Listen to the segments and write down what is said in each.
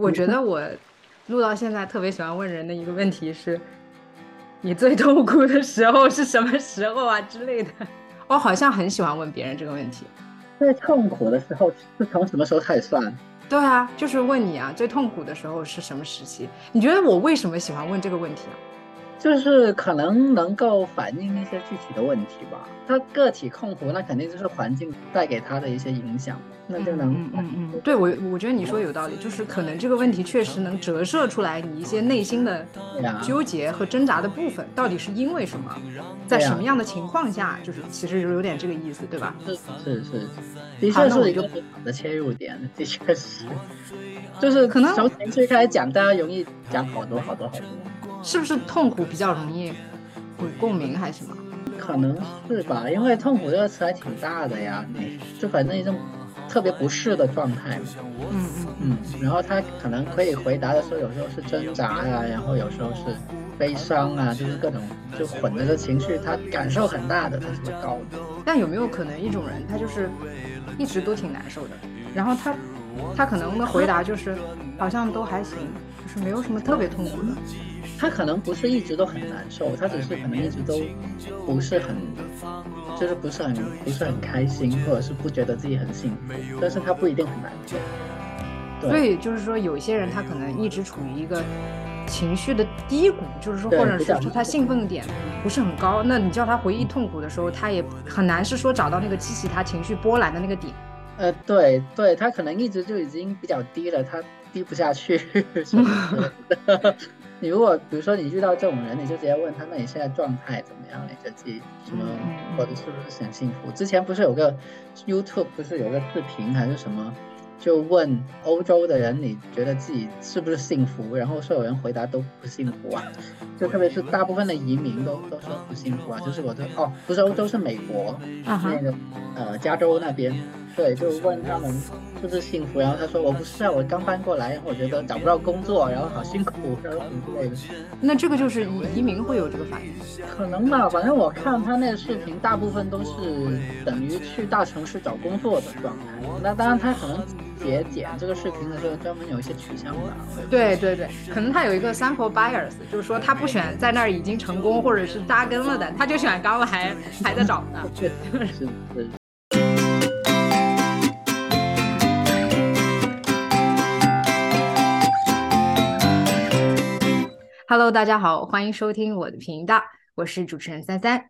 我觉得我录到现在特别喜欢问人的一个问题是：你最痛苦的时候是什么时候啊之类的？我 好像很喜欢问别人这个问题。最痛苦的时候是从什么时候开始算？对啊，就是问你啊，最痛苦的时候是什么时期？你觉得我为什么喜欢问这个问题啊？就是可能能够反映一些具体的问题吧。他个体痛苦，那肯定就是环境带给他的一些影响，那就能嗯嗯嗯，对我我觉得你说有道理，就是可能这个问题确实能折射出来你一些内心的纠结和挣扎的部分，到底是因为什么，在什么样的情况下，就是其实有点这个意思，对吧？是是是，的确是一个很好的切入点，的确是，就是可能从情绪开始讲，大家容易讲好多好多好多。是不是痛苦比较容易有共鸣还是什么？可能是吧，因为痛苦这个词还挺大的呀，就反正一种特别不适的状态嘛。嗯嗯嗯。然后他可能可以回答的时候，有时候是挣扎呀，然后有时候是悲伤啊，就是各种就混着的情绪，他感受很大的，他是高的。但有没有可能一种人，他就是一直都挺难受的，然后他他可能的回答就是好像都还行，就是没有什么特别痛苦的。他可能不是一直都很难受，他只是可能一直都不是很，就是不是很不是很开心，或者是不觉得自己很幸福，但是他不一定很难受。所以就是说，有些人他可能一直处于一个情绪的低谷，就是说，或者是说他兴奋点不是很高，那你叫他回忆痛苦的时候，他也很难是说找到那个激起他情绪波澜的那个点。呃，对对，他可能一直就已经比较低了，他低不下去。你如果比如说你遇到这种人，你就直接问他，那你现在状态怎么样？你觉得自己什么，或者是不是很幸福？之前不是有个 YouTube 不是有个视频还是什么，就问欧洲的人，你觉得自己是不是幸福？然后所有人回答都不幸福啊，就特别是大部分的移民都都说不幸福啊。就是我的哦，不是欧洲是美国那个呃加州那边。对，就问他们是不是幸福，然后他说我不是啊，我刚搬过来，然后我觉得找不到工作，然后好辛苦，然后什么之类的。那这个就是移移民会有这个反应？可能吧，反正我看他那个视频，大部分都是等于去大城市找工作的状态。那当然，他可能节剪这个视频的时候专门有一些取向吧。对对对，可能他有一个 sample bias，就是说他不选在那儿已经成功或者是扎根了的，他就选刚来还在找的。对，是是。Hello，大家好，欢迎收听我的频道，我是主持人三三。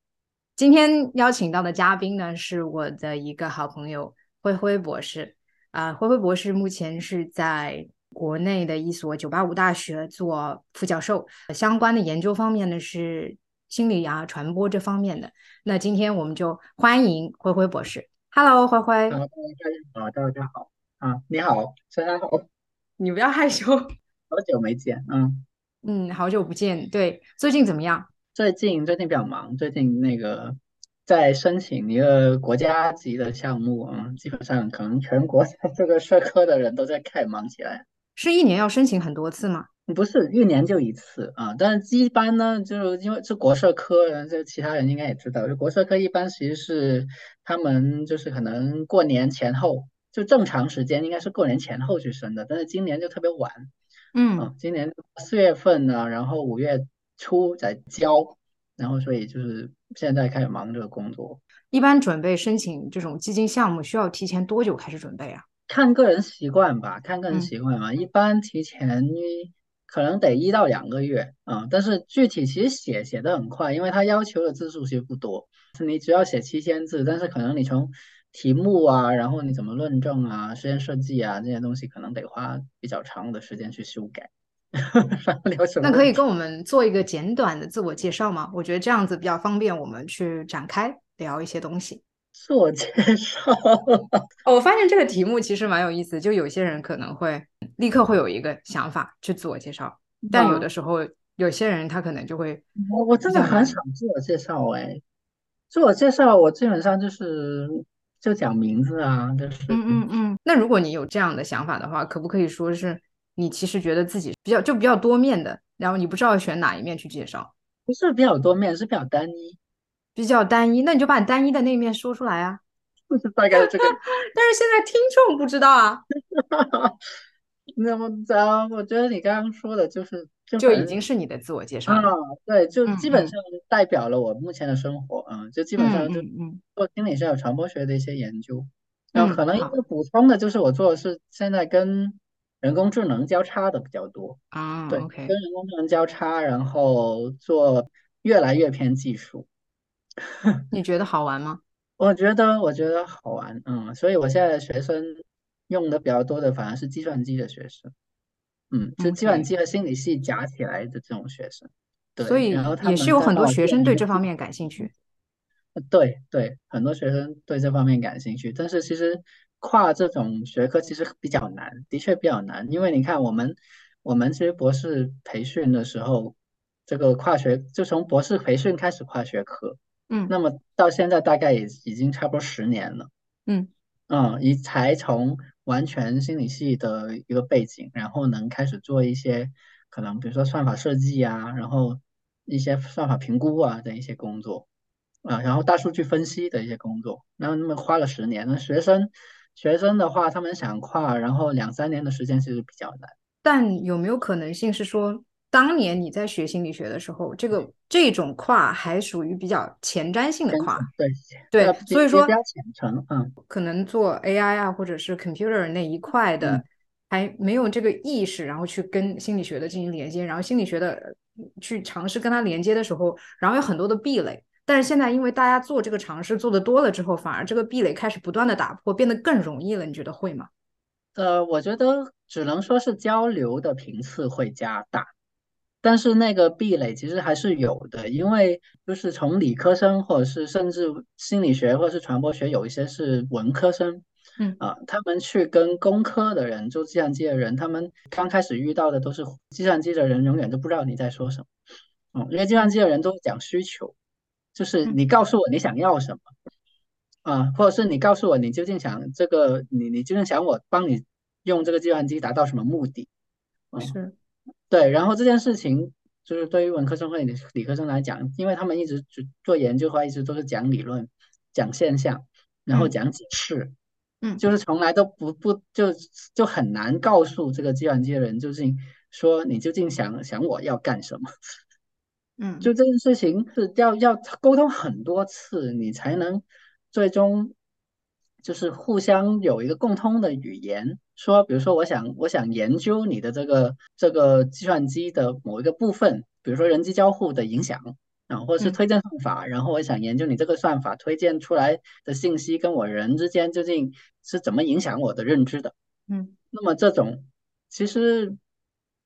今天邀请到的嘉宾呢，是我的一个好朋友灰灰博士。啊，灰灰博士目前是在国内的一所九八五大学做副教授，相关的研究方面呢是心理啊、传播这方面的。那今天我们就欢迎灰灰博士。Hello，灰灰。大家好，大家好。啊，你好，三三好。你不要害羞。好久没见，嗯。嗯，好久不见。对，最近怎么样？最近最近比较忙，最近那个在申请一个国家级的项目啊，基本上可能全国这个社科的人都在开始忙起来。是一年要申请很多次吗？不是，一年就一次啊。但是一般呢，就是因为是国社科，就其他人应该也知道，就国社科一般其实是他们就是可能过年前后，就正常时间应该是过年前后去申的，但是今年就特别晚。嗯，今年四月份呢，然后五月初在交，然后所以就是现在开始忙这个工作。一般准备申请这种基金项目需要提前多久开始准备啊？看个人习惯吧，看个人习惯嘛。一般提前可能得一到两个月啊，但是具体其实写写的很快，因为他要求的字数其实不多，你只要写七千字，但是可能你从题目啊，然后你怎么论证啊，实验设计啊这些东西，可能得花比较长的时间去修改。那可以跟我们做一个简短的自我介绍吗？我觉得这样子比较方便我们去展开聊一些东西。自我介绍，我发现这个题目其实蛮有意思，就有些人可能会立刻会有一个想法去自我介绍，但有的时候有些人他可能就会，我我真的很想自我介绍哎，自我介绍我基本上就是。就讲名字啊，就是嗯嗯嗯。那如果你有这样的想法的话，可不可以说是你其实觉得自己比较就比较多面的，然后你不知道选哪一面去介绍？不是比较多面，是比较单一。比较单一，那你就把你单一的那一面说出来啊。就是大概这个。但是现在听众不知道啊。那么早，我觉得你刚刚说的就是就已经是你的自我介绍啊，对，就基本上代表了我目前的生活啊，就基本上就做心理学和传播学的一些研究。然后可能一个补充的就是我做的是现在跟人工智能交叉的比较多啊，对，跟人工智能交叉，然后做越来越偏技术。你觉得好玩吗？我觉得我觉得好玩，嗯，所以我现在的学生用的比较多的反而是计算机的学生，嗯，就计算机和心理系夹起来的这种学生，对，所以也是有很多学生对这方面感兴趣。对对，很多学生对这方面感兴趣，但是其实跨这种学科其实比较难，的确比较难，因为你看我们我们其实博士培训的时候，这个跨学就从博士培训开始跨学科，嗯，那么到现在大概也已经差不多十年了，嗯。嗯，一才从完全心理系的一个背景，然后能开始做一些可能比如说算法设计啊，然后一些算法评估啊的一些工作。啊，然后大数据分析的一些工作，然后那么花了十年。那学生学生的话，他们想跨，然后两三年的时间其实比较难。但有没有可能性是说，当年你在学心理学的时候，这个这种跨还属于比较前瞻性的跨？对对，所以说比较浅层，嗯，可能做 AI 啊，或者是 computer 那一块的还没有这个意识，然后去跟心理学的进行连接，然后心理学的去尝试跟它连接的时候，然后有很多的壁垒。但是现在，因为大家做这个尝试做的多了之后，反而这个壁垒开始不断的打破，变得更容易了。你觉得会吗？呃，我觉得只能说是交流的频次会加大，但是那个壁垒其实还是有的，因为就是从理科生或者是甚至心理学或者是传播学，有一些是文科生，嗯啊，他们去跟工科的人做计算机的人，他们刚开始遇到的都是计算机的人，永远都不知道你在说什么，嗯，因为计算机的人都讲需求。就是你告诉我你想要什么，啊，或者是你告诉我你究竟想这个，你你究竟想我帮你用这个计算机达到什么目的？是，对。然后这件事情就是对于文科生或理理科生来讲，因为他们一直做研究的话，一直都是讲理论、讲现象，然后讲解释，嗯，就是从来都不不就就很难告诉这个计算机的人究竟说你究竟想想我要干什么。嗯，就这件事情是要要沟通很多次，你才能最终就是互相有一个共通的语言。说，比如说，我想我想研究你的这个这个计算机的某一个部分，比如说人机交互的影响啊，或者是推荐算法，然后我想研究你这个算法推荐出来的信息跟我人之间究竟是怎么影响我的认知的。嗯，那么这种其实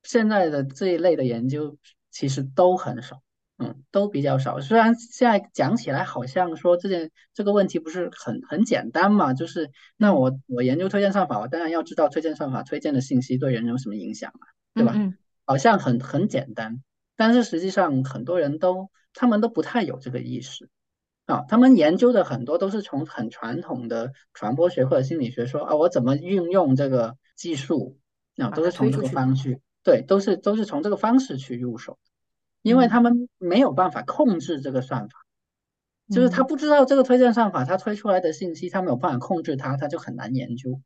现在的这一类的研究。其实都很少，嗯，都比较少。虽然现在讲起来好像说这件这个问题不是很很简单嘛，就是那我我研究推荐算法，我当然要知道推荐算法推荐的信息对人有什么影响嘛，对吧？嗯，好像很很简单，但是实际上很多人都他们都不太有这个意识啊。他们研究的很多都是从很传统的传播学或者心理学说啊，我怎么运用这个技术啊，都是从这个方式。对，都是都是从这个方式去入手，因为他们没有办法控制这个算法，就是他不知道这个推荐算法，他推出来的信息他没有办法控制它，他就很难研究，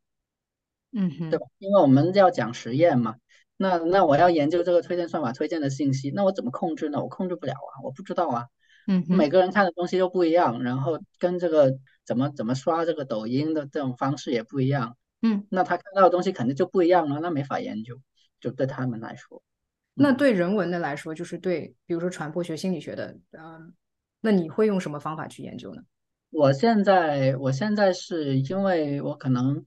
嗯哼，对吧？因为我们要讲实验嘛，那那我要研究这个推荐算法推荐的信息，那我怎么控制呢？我控制不了啊，我不知道啊，嗯，每个人看的东西都不一样，然后跟这个怎么怎么刷这个抖音的这种方式也不一样，嗯，那他看到的东西肯定就不一样了，那没法研究。就对他们来说，那对人文的来说，就是对，比如说传播学、心理学的，嗯，那你会用什么方法去研究呢？我现在，我现在是因为我可能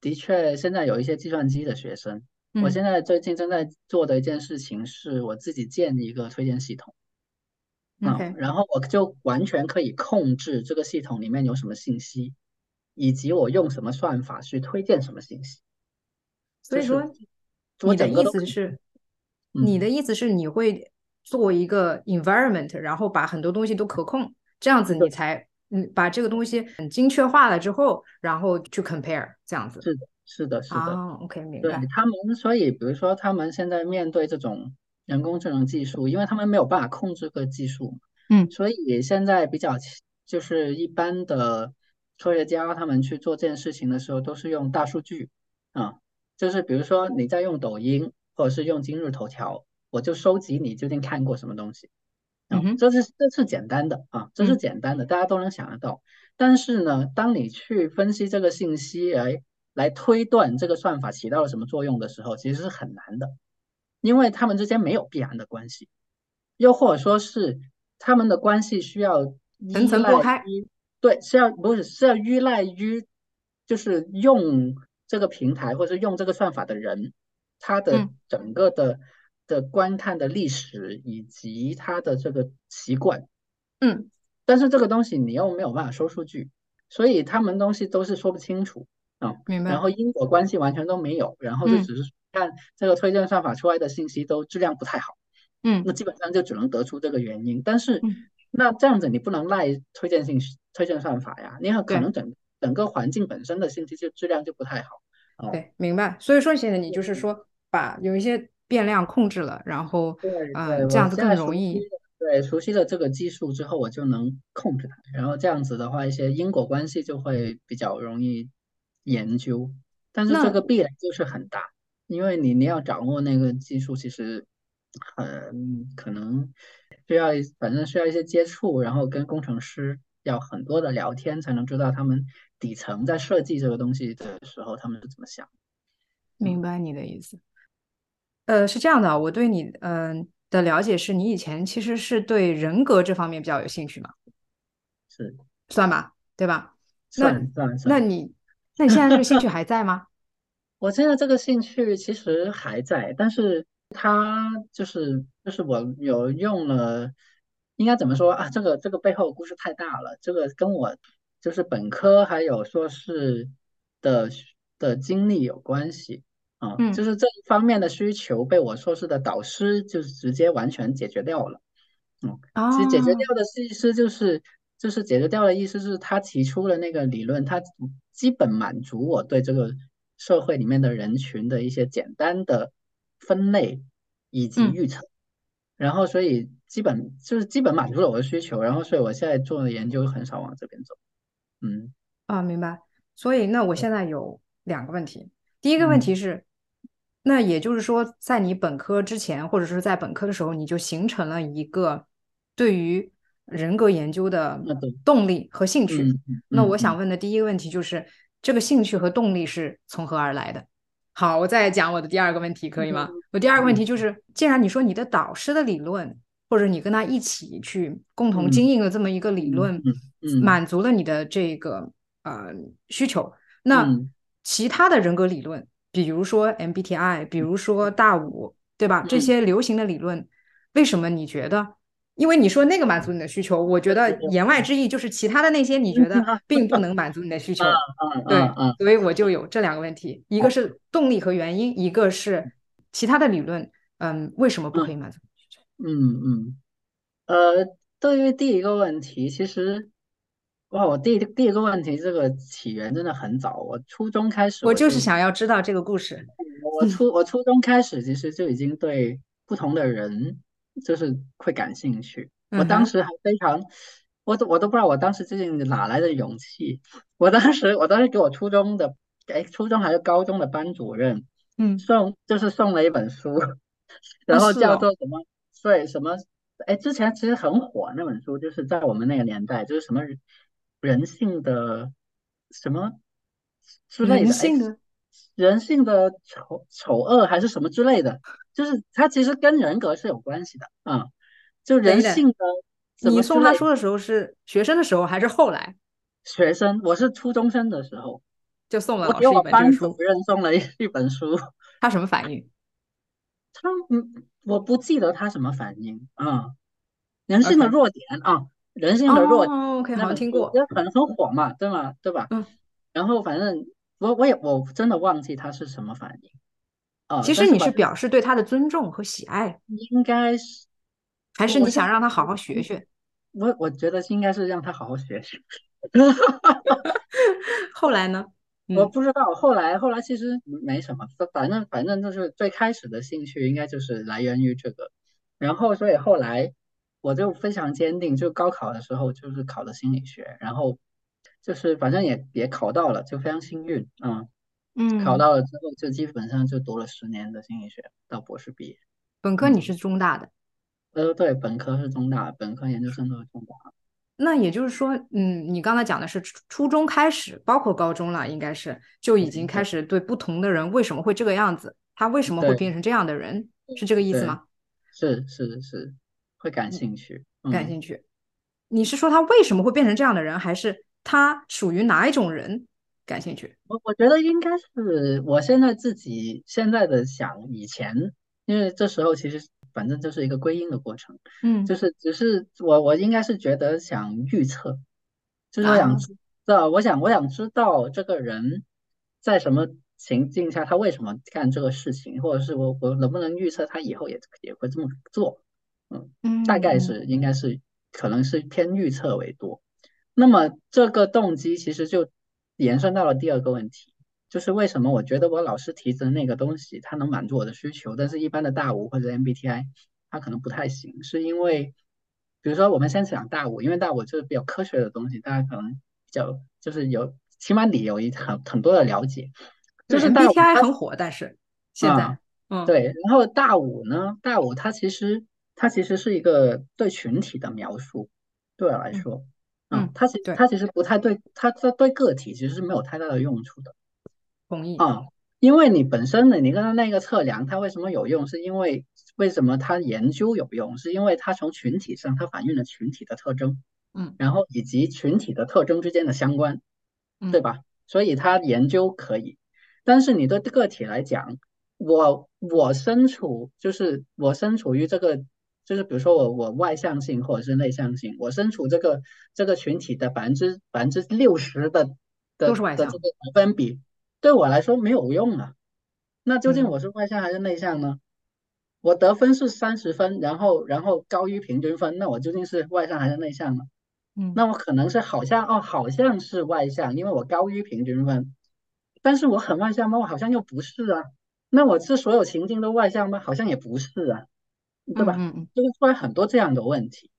的确现在有一些计算机的学生，我现在最近正在做的一件事情是我自己建一个推荐系统，嗯，然后我就完全可以控制这个系统里面有什么信息，以及我用什么算法去推荐什么信息，所以说。你的意思是，你的意思是你会做一个 environment，然后把很多东西都可控，这样子你才嗯把这个东西很精确化了之后，然后去 compare 这样子。是的，是的，是的。啊，OK，明白。对他们，所以比如说他们现在面对这种人工智能技术，因为他们没有办法控制个技术，嗯，所以现在比较就是一般的科学家他们去做这件事情的时候，都是用大数据啊。就是比如说你在用抖音或者是用今日头条，我就收集你究竟看过什么东西。嗯这是这是简单的啊，这是简单的，大家都能想得到。但是呢，当你去分析这个信息来来推断这个算法起到了什么作用的时候，其实是很难的，因为他们之间没有必然的关系，又或者说是他们的关系需要层层剥开。对，是要不是是要依赖于就是用这个平台或者用这个算法的人，他的整个的的观看的历史以及他的这个习惯，嗯。但是这个东西你又没有办法收数据，所以他们东西都是说不清楚啊。明白。然后因果关系完全都没有，然后就只是看这个推荐算法出来的信息都质量不太好。嗯。那基本上就只能得出这个原因。但是那这样子你不能赖推荐信息推荐算法呀，你很可能整整个环境本身的信息就质量就不太好。对，明白。所以说现在你就是说把有一些变量控制了，然后嗯这样子更容易。对，熟悉了这个技术之后，我就能控制它。然后这样子的话，一些因果关系就会比较容易研究。但是这个壁垒就是很大，因为你你要掌握那个技术，其实很可能需要，反正需要一些接触，然后跟工程师要很多的聊天，才能知道他们底层在设计这个东西的时候他们是怎么想。明白你的意思。呃，是这样的，我对你嗯。的了解是你以前其实是对人格这方面比较有兴趣嘛？是，算吧，对吧？算算算。那你那你现在这个兴趣还在吗？我现在这个兴趣其实还在，但是它就是就是我有用了，应该怎么说啊？这个这个背后故事太大了，这个跟我就是本科还有硕士的的经历有关系。啊，就是这一方面的需求被我硕士的导师就是直接完全解决掉了。嗯，其实解决掉的意思就是就是解决掉的意思是他提出了那个理论，他基本满足我对这个社会里面的人群的一些简单的分类以及预测，然后所以基本就是基本满足了我的需求，然后所以我现在做的研究很少往这边走。嗯，啊，明白。所以那我现在有两个问题，第一个问题是。那也就是说，在你本科之前，或者是在本科的时候，你就形成了一个对于人格研究的动力和兴趣。那我想问的第一个问题就是，这个兴趣和动力是从何而来的？好，我再讲我的第二个问题，可以吗？我第二个问题就是，既然你说你的导师的理论，或者你跟他一起去共同经营了这么一个理论，满足了你的这个呃需求，那其他的人格理论？比如说 MBTI，比如说大五，对吧？这些流行的理论，为什么你觉得？因为你说那个满足你的需求，我觉得言外之意就是其他的那些你觉得 并不能满足你的需求。对，所以我就有这两个问题：一个是动力和原因，一个是其他的理论，嗯，为什么不可以满足需求？嗯嗯，呃，对于第一个问题，其实。哇，我第第一个问题，这个起源真的很早。我初中开始，我就是想要知道这个故事。我初我初中开始，其实就已经对不同的人就是会感兴趣。我当时还非常，我都我都不知道我当时究竟哪来的勇气。我当时我当时给我初中的，哎，初中还是高中的班主任，嗯，送就是送了一本书，然后叫做什么？对，什么？哎，之前其实很火那本书，就是在我们那个年代，就是什么？人性的什么之类的？人性的人性的丑丑恶还是什么之类的？就是它其实跟人格是有关系的啊。就人性的，你送他书的时候是学生的时候还是后来？学生，我是初中生的时候就送了老师一本书。主任送了一一本书，他什么反应？他嗯，我不记得他什么反应啊。人性的弱点啊。人性的弱，OK，好像听过，就很很火嘛，对吗？对吧？嗯。然后反正我我也我真的忘记他是什么反应。啊，其实你是表示对他的尊重和喜爱，应该是，还是你想让他好好学学？我我觉得应该是让他好好学学。后来呢？我不知道。后来后来其实没什么，反正反正就是最开始的兴趣应该就是来源于这个，然后所以后来。我就非常坚定，就高考的时候就是考的心理学，然后就是反正也也考到了，就非常幸运，嗯嗯，考到了之后就基本上就读了十年的心理学到博士毕业。本科你是中大的？呃，对，本科是中大，本科研究生都是中大。那也就是说，嗯，你刚才讲的是初中开始，包括高中了，应该是就已经开始对不同的人为什么会这个样子，他为什么会变成这样的人，是这个意思吗？是是是，会感兴趣，感兴趣。你是说他为什么会变成这样的人，还是他属于哪一种人感兴趣？我我觉得应该是我现在自己现在的想，以前因为这时候其实。反正就是一个归因的过程，嗯，就是只是我我应该是觉得想预测，就是我想知道，我想我想知道这个人在什么情境下他为什么干这个事情，或者是我我能不能预测他以后也也会这么做，嗯嗯，大概是应该是可能是偏预测为多。那么这个动机其实就延伸到了第二个问题。就是为什么我觉得我老师提的那个东西，它能满足我的需求，但是一般的大五或者 MBTI 它可能不太行，是因为，比如说我们先讲大五，因为大五就是比较科学的东西，大家可能比较就是有起码你有一很很多的了解。就是 MBTI 很火，但是现在，嗯，对，然后大五呢，大五它其实它其实是一个对群体的描述，对我来说，嗯，它其它其实不太对，它它对个体其实是没有太大的用处的。同意啊，因为你本身的你刚刚那个测量，它为什么有用？是因为为什么它研究有用？是因为它从群体上它反映了群体的特征，嗯，然后以及群体的特征之间的相关，对吧？所以它研究可以，但是你对个体来讲，我我身处就是我身处于这个，就是比如说我我外向性或者是内向性，我身处这个这个群体的百分之百分之六十的的的这个百分比。对我来说没有用啊，那究竟我是外向还是内向呢？我得分是三十分，然后然后高于平均分，那我究竟是外向还是内向呢？嗯，那我可能是好像哦，好像是外向，因为我高于平均分，但是我很外向吗？我好像又不是啊。那我是所有情境都外向吗？好像也不是啊，对吧？嗯嗯，就会出来很多这样的问题。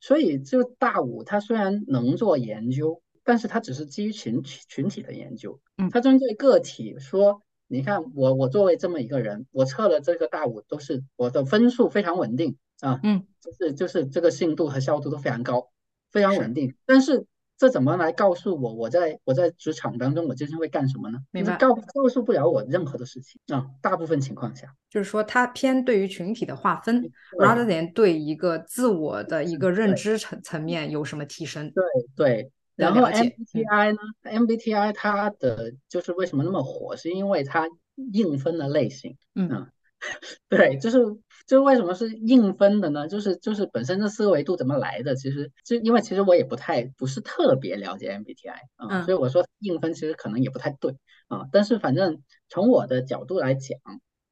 所以就大五，它虽然能做研究。但是它只是基于群群体的研究，嗯，它针对个体说，你看我我作为这么一个人，我测了这个大五都是我的分数非常稳定啊，嗯，就是就是这个信度和效度都非常高，非常稳定。但是这怎么来告诉我我在我在职场当中我究竟会干什么呢？明白，告告诉不了我任何的事情啊，大部分情况下，就是说它偏对于群体的划分，rather than 对一个自我的一个认知层层面有什么提升？对对。然后 MBTI 呢？MBTI 它的就是为什么那么火，是因为它硬分的类型。嗯，对，就是就为什么是硬分的呢？就是就是本身这四个维度怎么来的？其实就因为其实我也不太不是特别了解 MBTI 啊，所以我说硬分其实可能也不太对啊。但是反正从我的角度来讲，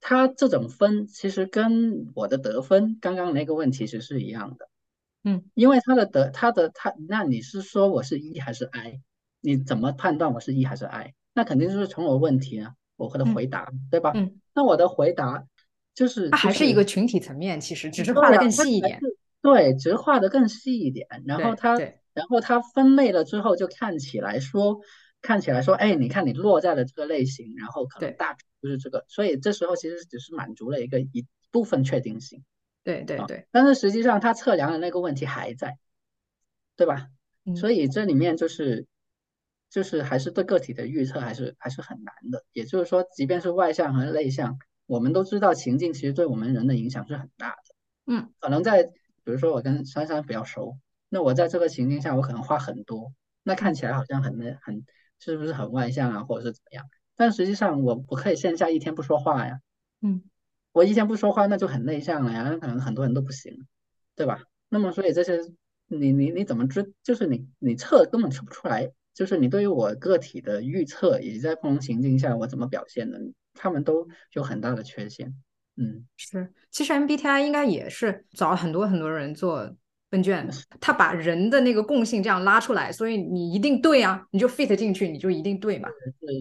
它这种分其实跟我的得分刚刚那个问题其实是一样的。嗯，因为他的得他的他，那你是说我是 E 还是 I？你怎么判断我是 E 还是 I？那肯定就是从我问题啊，我的回答，对吧？嗯，那我的回答就是，它还是一个群体层面，其实只是画的更细一点。对，只是画的更细一点。然后它，然后它分类了之后，就看起来说，看起来说，哎，你看你落在了这个类型，然后可能大就是这个，所以这时候其实只是满足了一个一部分确定性。对对对，但是实际上它测量的那个问题还在，对吧？所以这里面就是就是还是对个体的预测还是还是很难的。也就是说，即便是外向和内向，我们都知道情境其实对我们人的影响是很大的。嗯，可能在比如说我跟珊珊比较熟，那我在这个情境下我可能话很多，那看起来好像很那很是不是很外向啊，或者是怎么样？但实际上我我可以线下一天不说话呀。嗯。我一天不说话，那就很内向了呀，那可能很多人都不行，对吧？那么所以这些，你你你怎么知？就是你你测根本测不出来，就是你对于我个体的预测，以及在不同情境下我怎么表现的，他们都有很大的缺陷。嗯，是，其实 MBTI 应该也是找很多很多人做。问卷，他把人的那个共性这样拉出来，所以你一定对啊，你就 fit 进去，你就一定对嘛。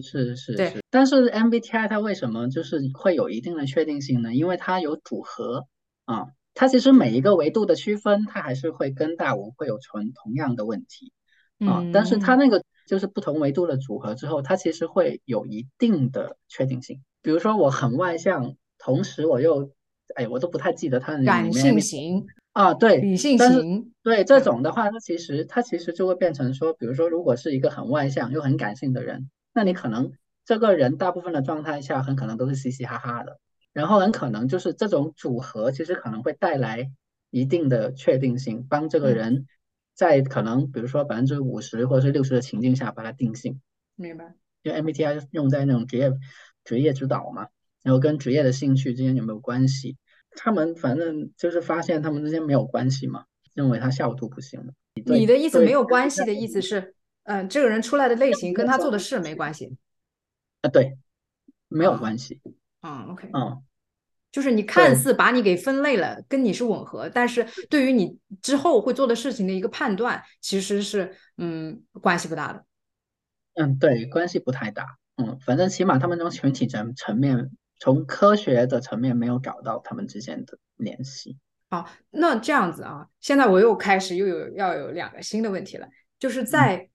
是是是，对。但是 MBTI 它为什么就是会有一定的确定性呢？因为它有组合啊，它其实每一个维度的区分，它还是会跟大五会有存同样的问题啊。但是它那个就是不同维度的组合之后，它其实会有一定的确定性。比如说我很外向，同时我又，哎，我都不太记得它里面。感性型啊，对，理性型，对这种的话，它其实它其实就会变成说，比如说如果是一个很外向又很感性的人，那你可能这个人大部分的状态下很可能都是嘻嘻哈哈的，然后很可能就是这种组合其实可能会带来一定的确定性，帮这个人。在可能比如说百分之五十或者是六十的情境下把它定性，明白？因为 MBTI 用在那种职业职业指导嘛，然后跟职业的兴趣之间有没有关系？他们反正就是发现他们之间没有关系嘛，认为他效度不行的。你的意思没有关系的意思是，嗯，这个人出来的类型跟他做的事没关系。啊，对，没有关系。嗯，OK，嗯。就是你看似把你给分类了，跟你是吻合，但是对于你之后会做的事情的一个判断，其实是嗯关系不大的。嗯，对，关系不太大。嗯，反正起码他们从群体层层面，从科学的层面没有找到他们之间的联系。好，那这样子啊，现在我又开始又有要有两个新的问题了，就是在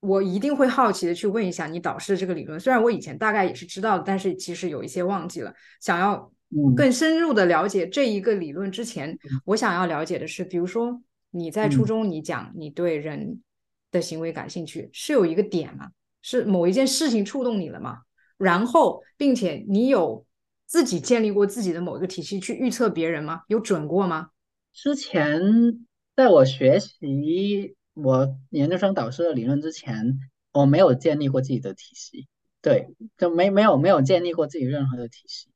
我一定会好奇的去问一下你导师的这个理论，虽然我以前大概也是知道的，但是其实有一些忘记了，想要。更深入的了解这一个理论之前，我想要了解的是，比如说你在初中你讲你对人的行为感兴趣，是有一个点吗？是某一件事情触动你了吗？然后，并且你有自己建立过自己的某一个体系去预测别人吗？有准过吗？之前在我学习我研究生导师的理论之前，我没有建立过自己的体系，对，就没没有没有建立过自己任何的体系。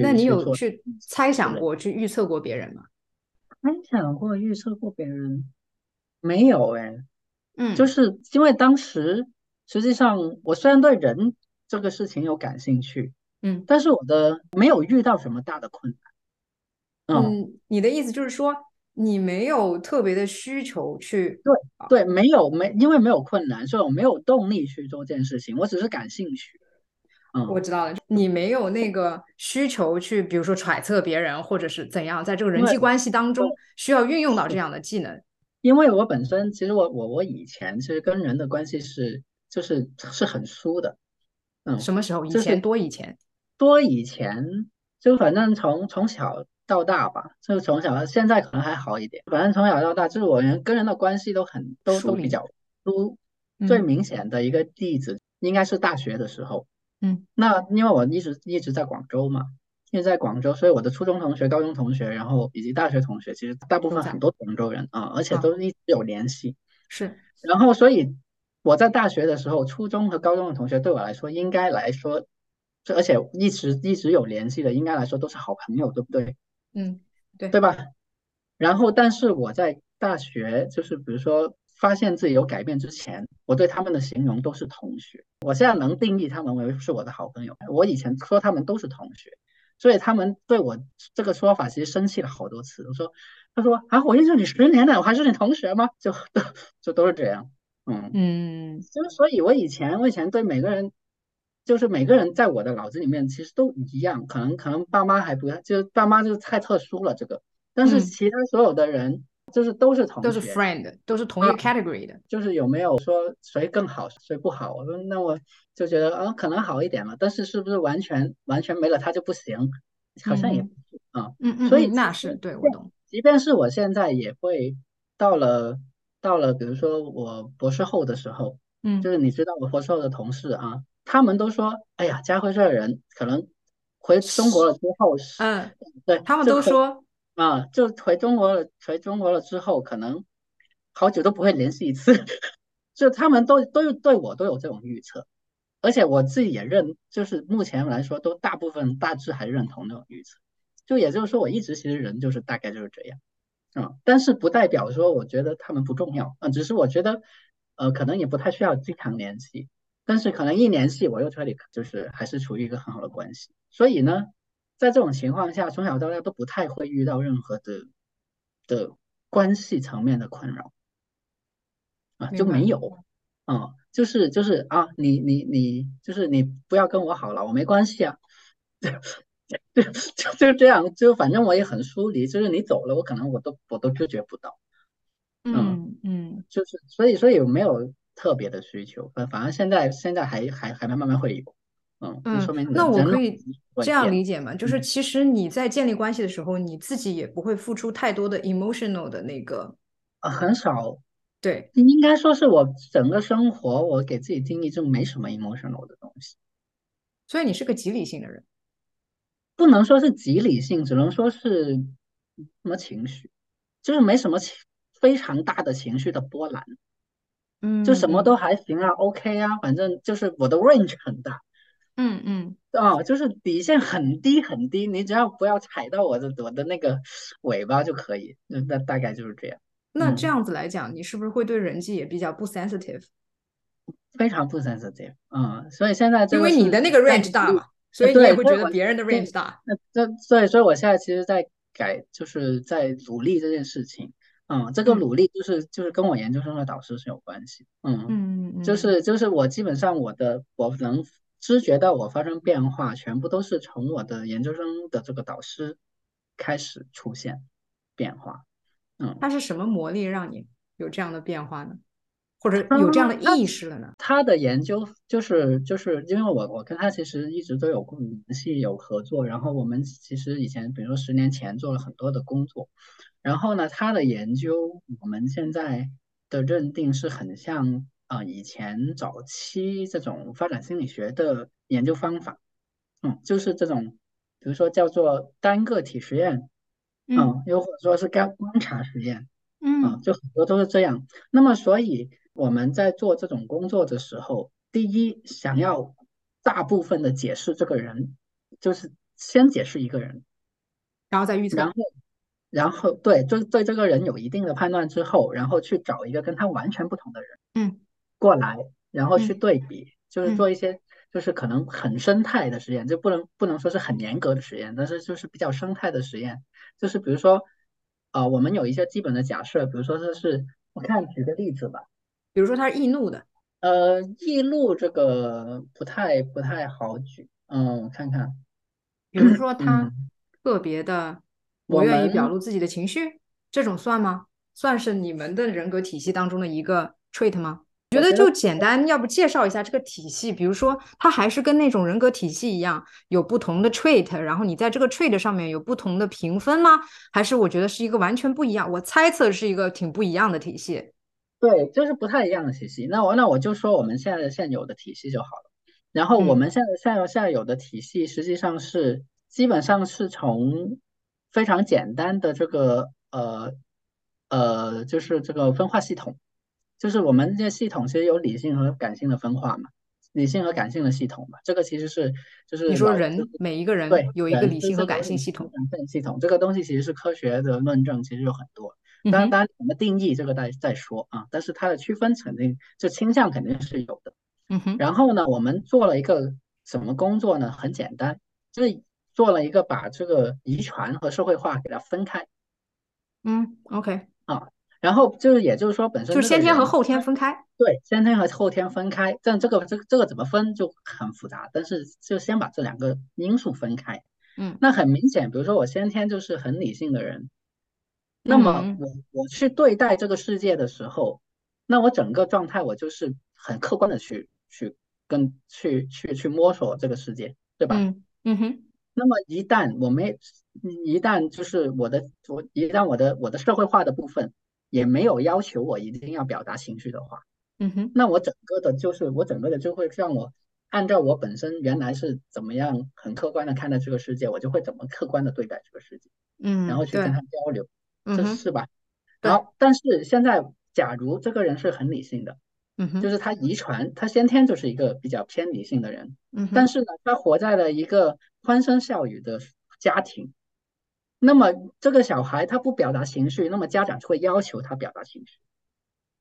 那你有去猜想过、去预测过别人吗？猜想过、预测过别人没有哎，嗯，就是因为当时实际上我虽然对人这个事情有感兴趣，嗯，但是我的没有遇到什么大的困难。嗯，你的意思就是说你没有特别的需求去对对，没有没因为没有困难，所以我没有动力去做这件事情，我只是感兴趣。我知道了，你没有那个需求去，比如说揣测别人，或者是怎样，在这个人际关系当中需要运用到这样的技能。因为我本身其实我我我以前其实跟人的关系是就是是很疏的，嗯，什么时候？以前多以前多以前，就反正从从小到大吧，就从小到现在可能还好一点，反正从小到大就是我人跟人的关系都很都都比较疏。最明显的一个例子应该是大学的时候。嗯，那因为我一直一直在广州嘛，因为在广州，所以我的初中同学、高中同学，然后以及大学同学，其实大部分很多广州人啊，而且都一直有联系。是，然后所以我在大学的时候，初中和高中的同学对我来说，应该来说，而且一直一直有联系的，应该来说都是好朋友，对不对？嗯，对，对吧？然后，但是我在大学，就是比如说。发现自己有改变之前，我对他们的形容都是同学。我现在能定义他们为是我的好朋友。我以前说他们都是同学，所以他们对我这个说法其实生气了好多次。我说，他说啊，我认识你十年了，我还是你同学吗？就都就都是这样。嗯嗯，就所以，我以前我以前对每个人，就是每个人在我的脑子里面其实都一样。可能可能爸妈还不就爸妈就是太特殊了这个，但是其他所有的人。就是都是同都是 friend，都是同一个 category 的。就是有没有说谁更好，谁不好？我说那我就觉得啊，可能好一点了。但是是不是完全完全没了他就不行？好像也不是啊。嗯嗯。所以那是对我懂。即便是我现在也会到了到了，比如说我博士后的时候，嗯，就是你知道我博士后的同事啊，他们都说，哎呀，家辉这个人可能回中国了之后，嗯，对他们都说。啊，就回中国了，回中国了之后，可能好久都不会联系一次。就他们都都对我都有这种预测，而且我自己也认，就是目前来说，都大部分大致还认同那种预测。就也就是说，我一直其实人就是大概就是这样，啊，但是不代表说我觉得他们不重要，啊，只是我觉得，呃，可能也不太需要经常联系，但是可能一联系，我又觉得就是还是处于一个很好的关系，所以呢。在这种情况下，从小到大都不太会遇到任何的的关系层面的困扰。啊，就没有，啊，就是就是啊，你你你就是你不要跟我好了，我没关系啊，就 就就这样，就反正我也很疏离，就是你走了，我可能我都我都知觉不到，嗯嗯，就是所以所以没有特别的需求，反反而现在现在还还还慢慢会有，嗯，嗯说明那我可以这样理解吗？就是其实你在建立关系的时候，你自己也不会付出太多的 emotional 的那个，呃，很少。对，应该说是我整个生活，我给自己定义就没什么 emotional 的东西。所以你是个极理性的人，不能说是极理性，只能说是什么情绪，就是没什么情非常大的情绪的波澜。嗯，就什么都还行啊，OK 啊，反正就是我的 range 很大。嗯嗯，哦，就是底线很低很低，你只要不要踩到我的我的那个尾巴就可以。那那大概就是这样。那这样子来讲，你是不是会对人际也比较不 sensitive？非常不 sensitive，嗯，所以现在因为你的那个 range 大嘛，所以你也会觉得别人的 range 大。那这所以所以我现在其实，在改，就是在努力这件事情。嗯，这个努力就是就是跟我研究生的导师是有关系。嗯嗯嗯，就是就是我基本上我的我能知觉到我发生变化，全部都是从我的研究生的这个导师开始出现变化。嗯，他是什么魔力让你有这样的变化呢？或者有这样的意识了呢？他的研究就是就是因为我我跟他其实一直都有联系有合作，然后我们其实以前比如说十年前做了很多的工作，然后呢他的研究我们现在的认定是很像啊以前早期这种发展心理学的研究方法，嗯，就是这种比如说叫做单个体实验。嗯，又或者说是干观察实验，嗯，就很多都是这样。那么，所以我们在做这种工作的时候，第一想要大部分的解释这个人，就是先解释一个人，然后再预。测，然后，然后对，就对这个人有一定的判断之后，然后去找一个跟他完全不同的人，嗯，过来，然后去对比，就是做一些。就是可能很生态的实验，就不能不能说是很严格的实验，但是就是比较生态的实验。就是比如说，呃，我们有一些基本的假设，比如说这是，我看举个例子吧，比如说他是易怒的，呃，易怒这个不太不太好举，嗯，我看看，比如说他特别的 不愿意表露自己的情绪，这种算吗？算是你们的人格体系当中的一个 trait 吗？觉得就简单，要不介绍一下这个体系？比如说，它还是跟那种人格体系一样，有不同的 trait，然后你在这个 trait 上面有不同的评分吗？还是我觉得是一个完全不一样？我猜测是一个挺不一样的体系。对，就是不太一样的体系。那我那我就说我们现在的现有的体系就好了。然后我们现在现在现有的体系实际上是基本上是从非常简单的这个呃呃，就是这个分化系统。就是我们这系统其实有理性和感性的分化嘛，理性和感性的系统嘛，这个其实是就是你说人每一个人对有一个理性和感性系统，感性系统这个东西其实是科学的论证，其实有很多。当然，当然怎么定义这个再再说啊，但是它的区分肯定这倾向肯定是有的。嗯哼。然后呢，我们做了一个什么工作呢？很简单，就是做了一个把这个遗传和社会化给它分开。嗯，OK 啊。然后就是，也就是说，本身就是先天和后天分开。对，先天和后天分开。但这个这个这个怎么分就很复杂。但是就先把这两个因素分开。嗯，那很明显，比如说我先天就是很理性的人，那么我我去对待这个世界的时候，那我整个状态我就是很客观的去去跟去去去摸索这个世界，对吧？嗯嗯哼。那么一旦我没一旦就是我的我一旦我的我的社会化的部分。也没有要求我一定要表达情绪的话，嗯哼，那我整个的就是我整个的就会让我按照我本身原来是怎么样很客观的看待这个世界，我就会怎么客观的对待这个世界，嗯，然后去跟他交流，这是吧？然后，但是现在假如这个人是很理性的，嗯哼，就是他遗传，他先天就是一个比较偏理性的人，嗯，但是呢，他活在了一个欢声笑语的家庭。那么这个小孩他不表达情绪，那么家长就会要求他表达情绪，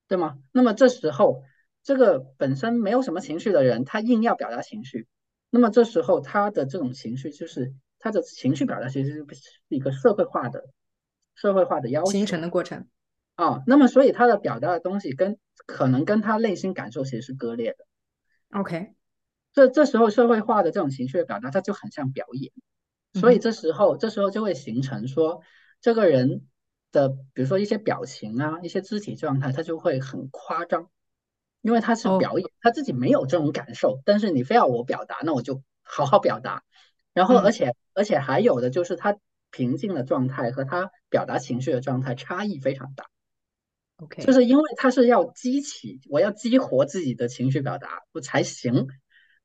对吗？那么这时候这个本身没有什么情绪的人，他硬要表达情绪，那么这时候他的这种情绪就是他的情绪表达其实是一个社会化的社会化的要求形成的过程啊。那么所以他的表达的东西跟可能跟他内心感受其实是割裂的。OK，这这时候社会化的这种情绪的表达，它就很像表演。所以这时候，这时候就会形成说，这个人的，比如说一些表情啊，一些肢体状态，他就会很夸张，因为他是表演，他自己没有这种感受，但是你非要我表达，那我就好好表达。然后，而且而且还有的就是他平静的状态和他表达情绪的状态差异非常大。OK，就是因为他是要激起，我要激活自己的情绪表达我才行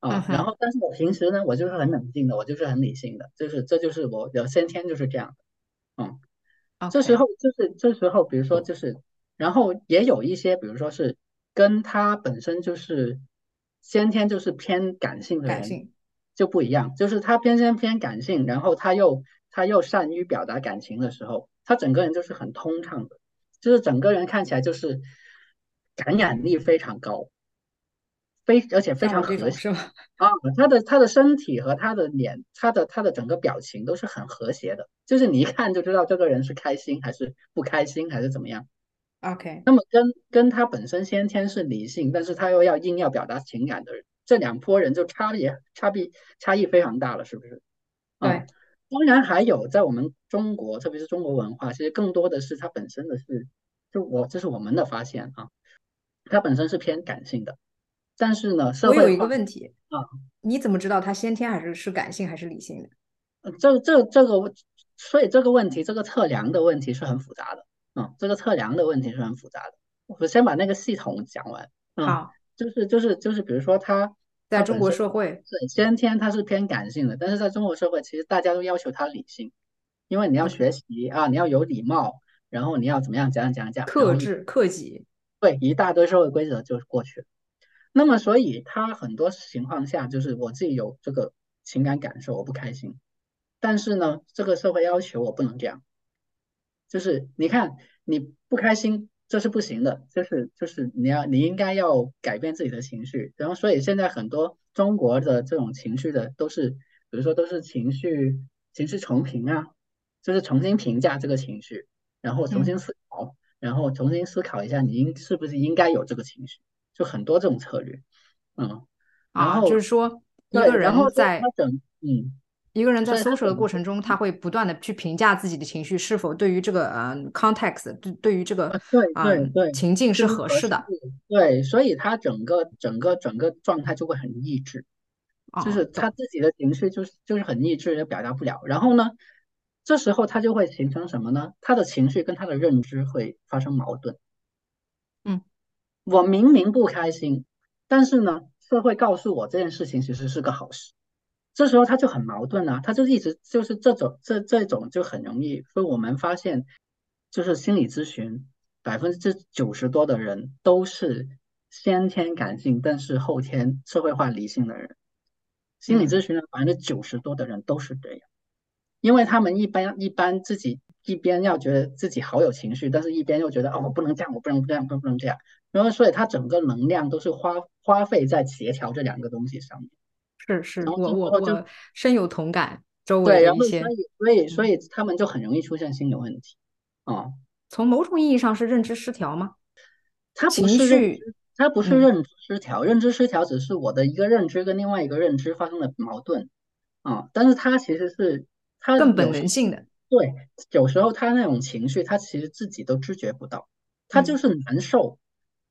啊。然后，但是我平时呢，我就是很冷静的，我就是很理性的，就是这就是我有先天就是这样的。嗯，这时候就是这时候，比如说就是，然后也有一些，比如说是跟他本身就是先天就是偏感性的人就不一样，就是他偏偏偏感性，然后他又他又善于表达感情的时候，他整个人就是很通畅的。就是整个人看起来就是感染力非常高，非而且非常和谐？啊，他的他的身体和他的脸，他的他的整个表情都是很和谐的，就是你一看就知道这个人是开心还是不开心还是怎么样。OK，那么跟跟他本身先天是理性，但是他又要硬要表达情感的人，这两拨人就差别差别差异非常大了，是不是？对。当然还有，在我们中国，特别是中国文化，其实更多的是他本身的是，就我这是我们的发现啊，他本身是偏感性的。但是呢，社会我有一个问题啊，你怎么知道他先天还是是感性还是理性的？呃，这这这个，所以这个问题，这个测量的问题是很复杂的。嗯，这个测量的问题是很复杂的。我先把那个系统讲完。好，就是就是就是，比如说他。在中国社会，对先天他是偏感性的，但是在中国社会，其实大家都要求他理性，因为你要学习啊，你要有礼貌，然后你要怎么样讲讲讲，克制克己，对，一大堆社会规则就过去了。那么，所以他很多情况下就是我自己有这个情感感受，我不开心，但是呢，这个社会要求我不能这样，就是你看你不开心。这是不行的，就是就是你要你应该要改变自己的情绪，然后所以现在很多中国的这种情绪的都是，比如说都是情绪情绪重评啊，就是重新评价这个情绪，然后重新思考，然后重新思考一下你应是不是应该有这个情绪，就很多这种策略，嗯，然后就是说一个人在嗯。一个人在搜索的过程中，他会不断的去评价自己的情绪是否对于这个呃 context 对对于这个对对对情境是合适的。对，所以他整个整个整个状态就会很抑制，就是他自己的情绪就是就是很抑制，也表达不了。然后呢，这时候他就会形成什么呢？他的情绪跟他的认知会发生矛盾。嗯，我明明不开心，但是呢，社会告诉我这件事情其实是个好事。这时候他就很矛盾啊，他就一直就是这种这这种就很容易，所以我们发现，就是心理咨询百分之九十多的人都是先天感性，但是后天社会化理性的人。心理咨询的百分之九十多的人都是这样，因为他们一般一般自己一边要觉得自己好有情绪，但是一边又觉得哦我不能这样，我不能这样，不能这样，然后所以他整个能量都是花花费在协调这两个东西上面。是是，我我我深有同感。周围的一些，所以所以所以他们就很容易出现心理问题。啊，从某种意义上是认知失调吗？他不是认知，他不是认知失调，认知失调只是我的一个认知跟另外一个认知发生了矛盾。啊，但是它其实是它更本能性的。对，有时候他那种情绪，他其实自己都知觉不到，他就是难受。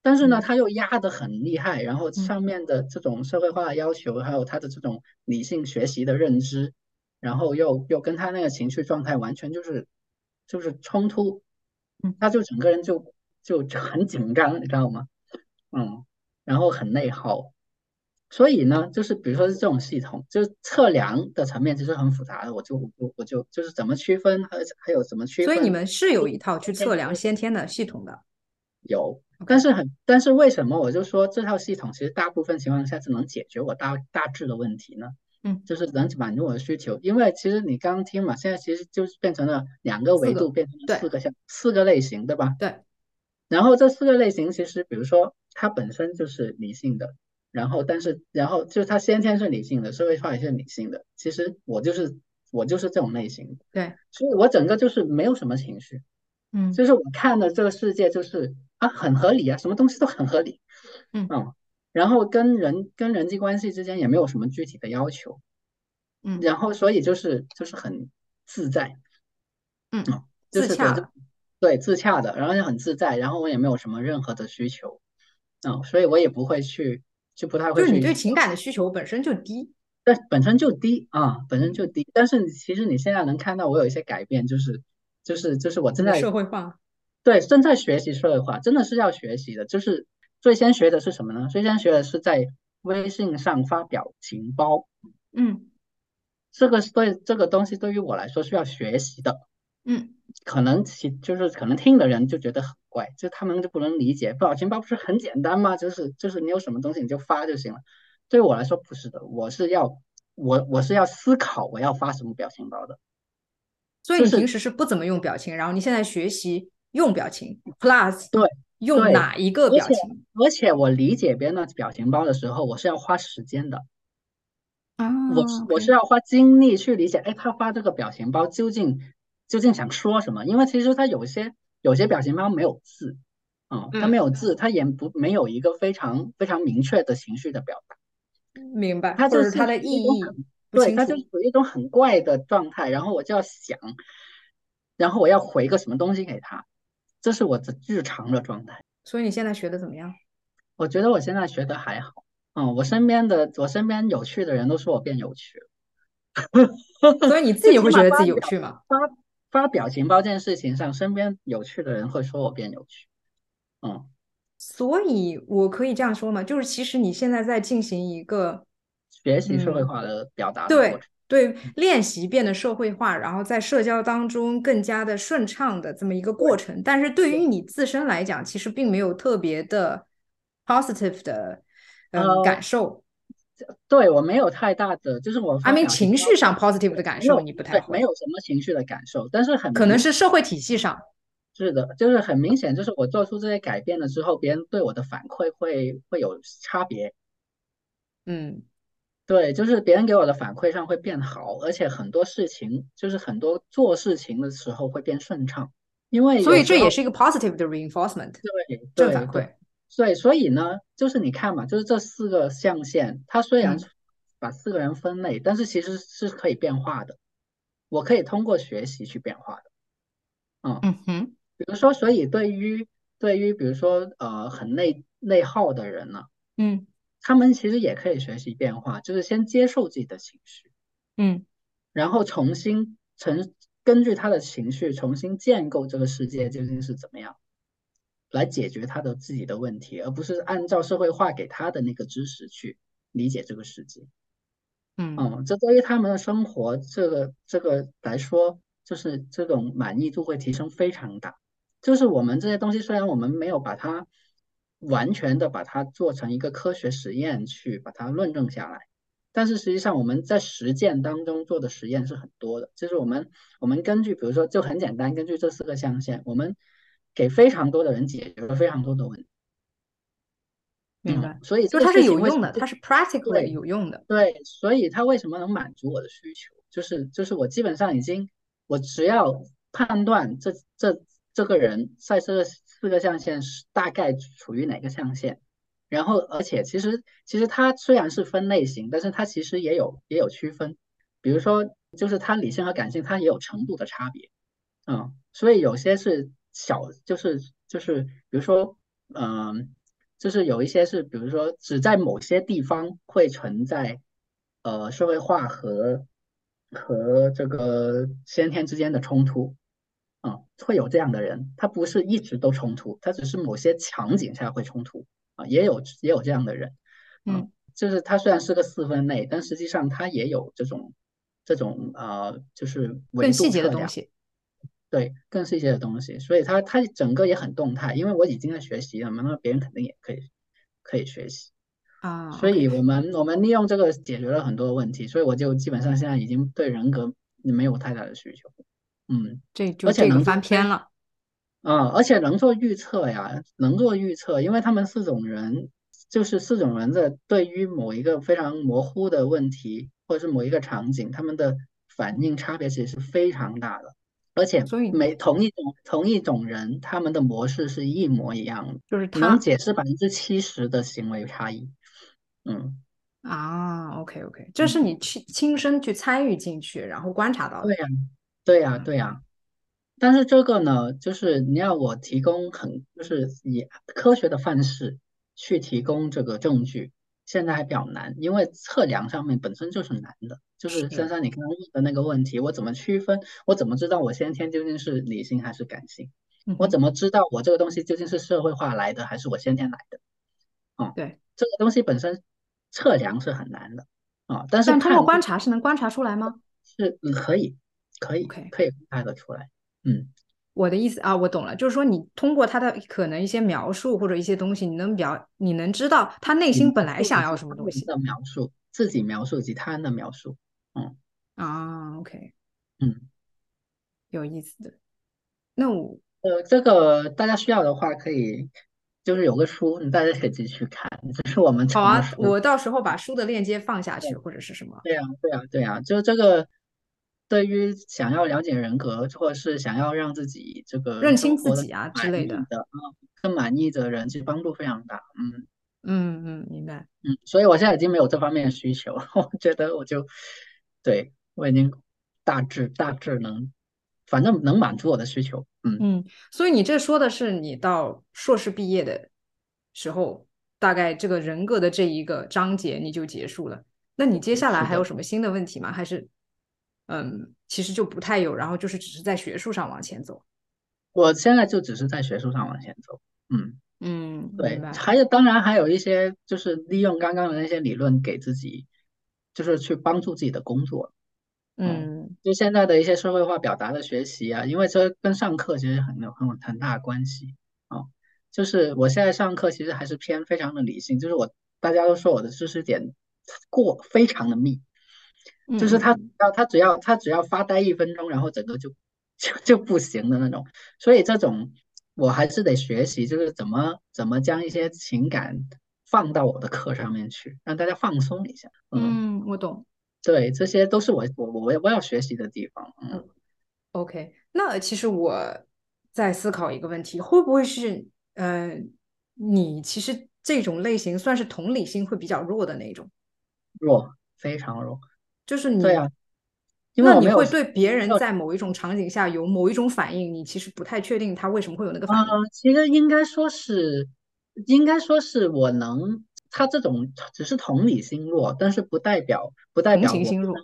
但是呢，他又压得很厉害，然后上面的这种社会化的要求，还有他的这种理性学习的认知，然后又又跟他那个情绪状态完全就是就是冲突，嗯，他就整个人就就就很紧张，你知道吗？嗯，然后很内耗，所以呢，就是比如说是这种系统，就是测量的层面其实很复杂的，我就我我就就是怎么区分，还还有怎么区分，所以你们是有一套去测量先天的系统的，有。但是很，但是为什么我就说这套系统其实大部分情况下是能解决我大大致的问题呢？嗯，就是能满足我的需求。因为其实你刚刚听嘛，现在其实就是变成了两个维度，变成了四个项，四个类型，对吧？对。然后这四个类型其实，比如说它本身就是理性的，然后但是然后就是它先天是理性的，社会化也是理性的。其实我就是我就是这种类型。对。所以我整个就是没有什么情绪。嗯。就是我看的这个世界就是。啊，很合理啊，什么东西都很合理，嗯然后跟人跟人际关系之间也没有什么具体的要求，嗯，然后所以就是就是很自在，嗯，自洽，对自洽的，然后也很自在，然后我也没有什么任何的需求，嗯，所以我也不会去，就不太会。就是你对情感的需求本身就低，但本身就低啊，本身就低。但是其实你现在能看到我有一些改变，就是就是就是我正在社会化，对，正在学习社会化，真的是要学习的。就是最先学的是什么呢？最先学的是在微信上发表情包。嗯，这个对这个东西对于我来说是要学习的。嗯。可能其就是可能听的人就觉得很怪，就他们就不能理解表情包不是很简单吗？就是就是你有什么东西你就发就行了。对我来说不是的，我是要我我是要思考我要发什么表情包的。所以你平时是不怎么用表情，然后你现在学习用表情，plus 对用哪一个表情？而且我理解别人的表情包的时候，我是要花时间的。啊，我我是要花精力去理解，哎，他发这个表情包究竟。究竟想说什么？因为其实他有些有些表情包没有字，嗯，他没有字，他也不没有一个非常非常明确的情绪的表达。明白，它就是它的意义，对，它就属于一种很怪的状态。然后我就要想，然后我要回个什么东西给他，这是我的日常的状态。所以你现在学的怎么样？我觉得我现在学的还好，嗯，我身边的我身边有趣的人都说我变有趣了，所以你自己会觉得自己有趣吗？发发表情包这件事情上，身边有趣的人会说我变有趣，嗯，所以我可以这样说吗？就是其实你现在在进行一个学习社会化的表达，对对，练习变得社会化，然后在社交当中更加的顺畅的这么一个过程。但是对于你自身来讲，其实并没有特别的 positive 的嗯感受。对我没有太大的，就是我，I mean 情绪上 positive 的感受，你不太没有什么情绪的感受，但是很可能是社会体系上，是的，就是很明显，就是我做出这些改变了之后，别人对我的反馈会会有差别，嗯，对，就是别人给我的反馈上会变好，而且很多事情就是很多做事情的时候会变顺畅，因为所以这也是一个 positive 的 reinforcement，对，正反馈。所以，所以呢，就是你看嘛，就是这四个象限，它虽然把四个人分类，但是其实是可以变化的。我可以通过学习去变化的。嗯嗯哼。比如说，所以对于对于比如说呃很内内耗的人呢，嗯，他们其实也可以学习变化，就是先接受自己的情绪，嗯，然后重新成根据他的情绪重新建构这个世界究竟是怎么样。来解决他的自己的问题，而不是按照社会化给他的那个知识去理解这个世界。嗯，这对于他们的生活这个这个来说，就是这种满意度会提升非常大。就是我们这些东西，虽然我们没有把它完全的把它做成一个科学实验去把它论证下来，但是实际上我们在实践当中做的实验是很多的。就是我们我们根据比如说就很简单，根据这四个象限，我们。给非常多的人解决了非常多的问题，明白？所以就它是有用的，它是 practically 有用的。对，所以它为什么能满足我的需求？就是就是我基本上已经，我只要判断这这这个人在这个四个象限是大概处于哪个象限，然后而且其实其实它虽然是分类型，但是它其实也有也有区分，比如说就是它理性和感性它也有程度的差别，嗯，所以有些是。小就是就是，比如说，嗯，就是有一些是，比如说，只在某些地方会存在，呃，社会化和和这个先天之间的冲突，嗯，会有这样的人，他不是一直都冲突，他只是某些场景下会冲突，啊，也有也有这样的人，嗯，就是他虽然是个四分类，但实际上他也有这种这种呃，就是更细节的东西。对，更是一些的东西，所以他他整个也很动态，因为我已经在学习了嘛，那别人肯定也可以可以学习啊。所以我们我们利用这个解决了很多问题，所以我就基本上现在已经对人格没有太大的需求。嗯，这就这个翻篇了。啊，而且能做预测呀，能做预测，因为他们四种人就是四种人的对于某一个非常模糊的问题或者是某一个场景，他们的反应差别其实是非常大的。而且，所以每同一种同一种人，他们的模式是一模一样的，就是能解释百分之七十的行为差异。嗯啊，OK OK，这是你去亲身去参与进去，然后观察到的。对呀，对呀，对呀。但是这个呢，就是你要我提供很就是以科学的范式，去提供这个证据，现在还比较难，因为测量上面本身就是难的。就是珊珊你刚刚问的那个问题，我怎么区分？我怎么知道我先天究竟是理性还是感性？我怎么知道我这个东西究竟是社会化来的还是我先天来的？嗯，对，这个东西本身测量是很难的啊，但是通过观察是能观察出来吗？是可以，可以，可以观察得出来。嗯。我的意思啊，我懂了，就是说你通过他的可能一些描述或者一些东西，你能表，你能知道他内心本来想要什么东西的描述，自己描述及他人的描述，嗯啊，OK，嗯，有意思的。那我呃，这个大家需要的话，可以就是有个书，你大家可以自己去看，这是我们好啊，我到时候把书的链接放下去或者是什么？对呀，对呀，对呀，就这个。对于想要了解人格，或者是想要让自己这个认清自己啊之类的，的更满意的人，其实帮助非常大。嗯嗯嗯，明白。嗯，所以我现在已经没有这方面的需求，我觉得我就对我已经大致大致能，反正能满足我的需求。嗯嗯，所以你这说的是你到硕士毕业的时候，大概这个人格的这一个章节你就结束了。那你接下来还有什么新的问题吗？还是？嗯，其实就不太有，然后就是只是在学术上往前走。我现在就只是在学术上往前走。嗯嗯，对，还有当然还有一些就是利用刚刚的那些理论给自己，就是去帮助自己的工作。嗯，就现在的一些社会化表达的学习啊，因为这跟上课其实很有很有很大关系啊。就是我现在上课其实还是偏非常的理性，就是我大家都说我的知识点过非常的密。就是他，要他只要他只要发呆一分钟，然后整个就就就不行的那种。所以这种我还是得学习，就是怎么怎么将一些情感放到我的课上面去，让大家放松一下。嗯，我懂。对，这些都是我我我我要学习的地方。嗯，OK。那其实我在思考一个问题，会不会是呃，你其实这种类型算是同理心会比较弱的那种？弱，非常弱。就是你对呀，那你会对别人在某一种场景下有某一种反应，你其实不太确定他为什么会有那个反应。其实应该说是，应该说是我能，他这种只是同理心弱，但是不代表不代表同情心弱，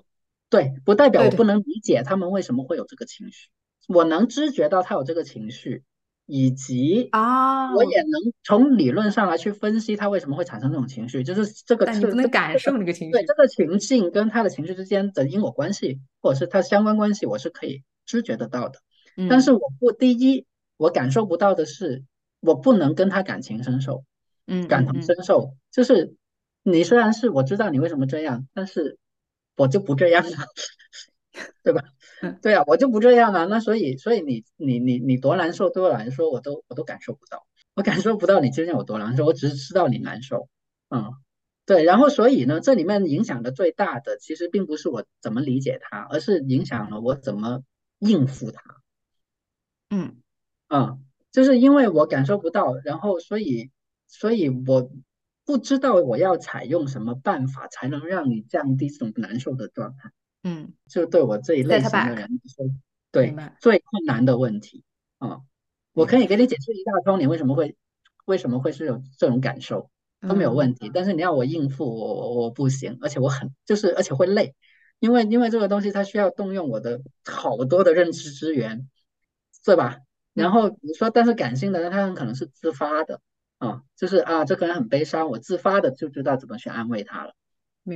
对，不代表我不能理解他们为什么会有这个情绪，我能知觉到他有这个情绪。以及啊，我也能从理论上来去分析他为什么会产生这种情绪，就是这个，但你不能感受那个情绪，对这个情境跟他的情绪之间的因果关系，或者是他相关关系，我是可以知觉得到的。但是我不，第一，我感受不到的是，我不能跟他感情深受，嗯，感同身受，就是你虽然是我知道你为什么这样，但是我就不这样了，对吧？对啊，我就不这样啊。那所以，所以你你你你多难受，对我来说，我都我都感受不到，我感受不到你究竟有多难受，我只是知道你难受。嗯，对。然后，所以呢，这里面影响的最大的，其实并不是我怎么理解它，而是影响了我怎么应付它。嗯嗯，就是因为我感受不到，然后所以所以我不知道我要采用什么办法才能让你降低这种难受的状态。嗯，就对我这一类型的人说，对最困难的问题啊，我可以给你解释一大通，你为什么会为什么会是有这种感受都没有问题，但是你要我应付我我不行，而且我很就是而且会累，因为因为这个东西它需要动用我的好多的认知资源，对吧？然后你说，但是感性的人他很可能是自发的啊，就是啊这个人很悲伤，我自发的就知道怎么去安慰他了。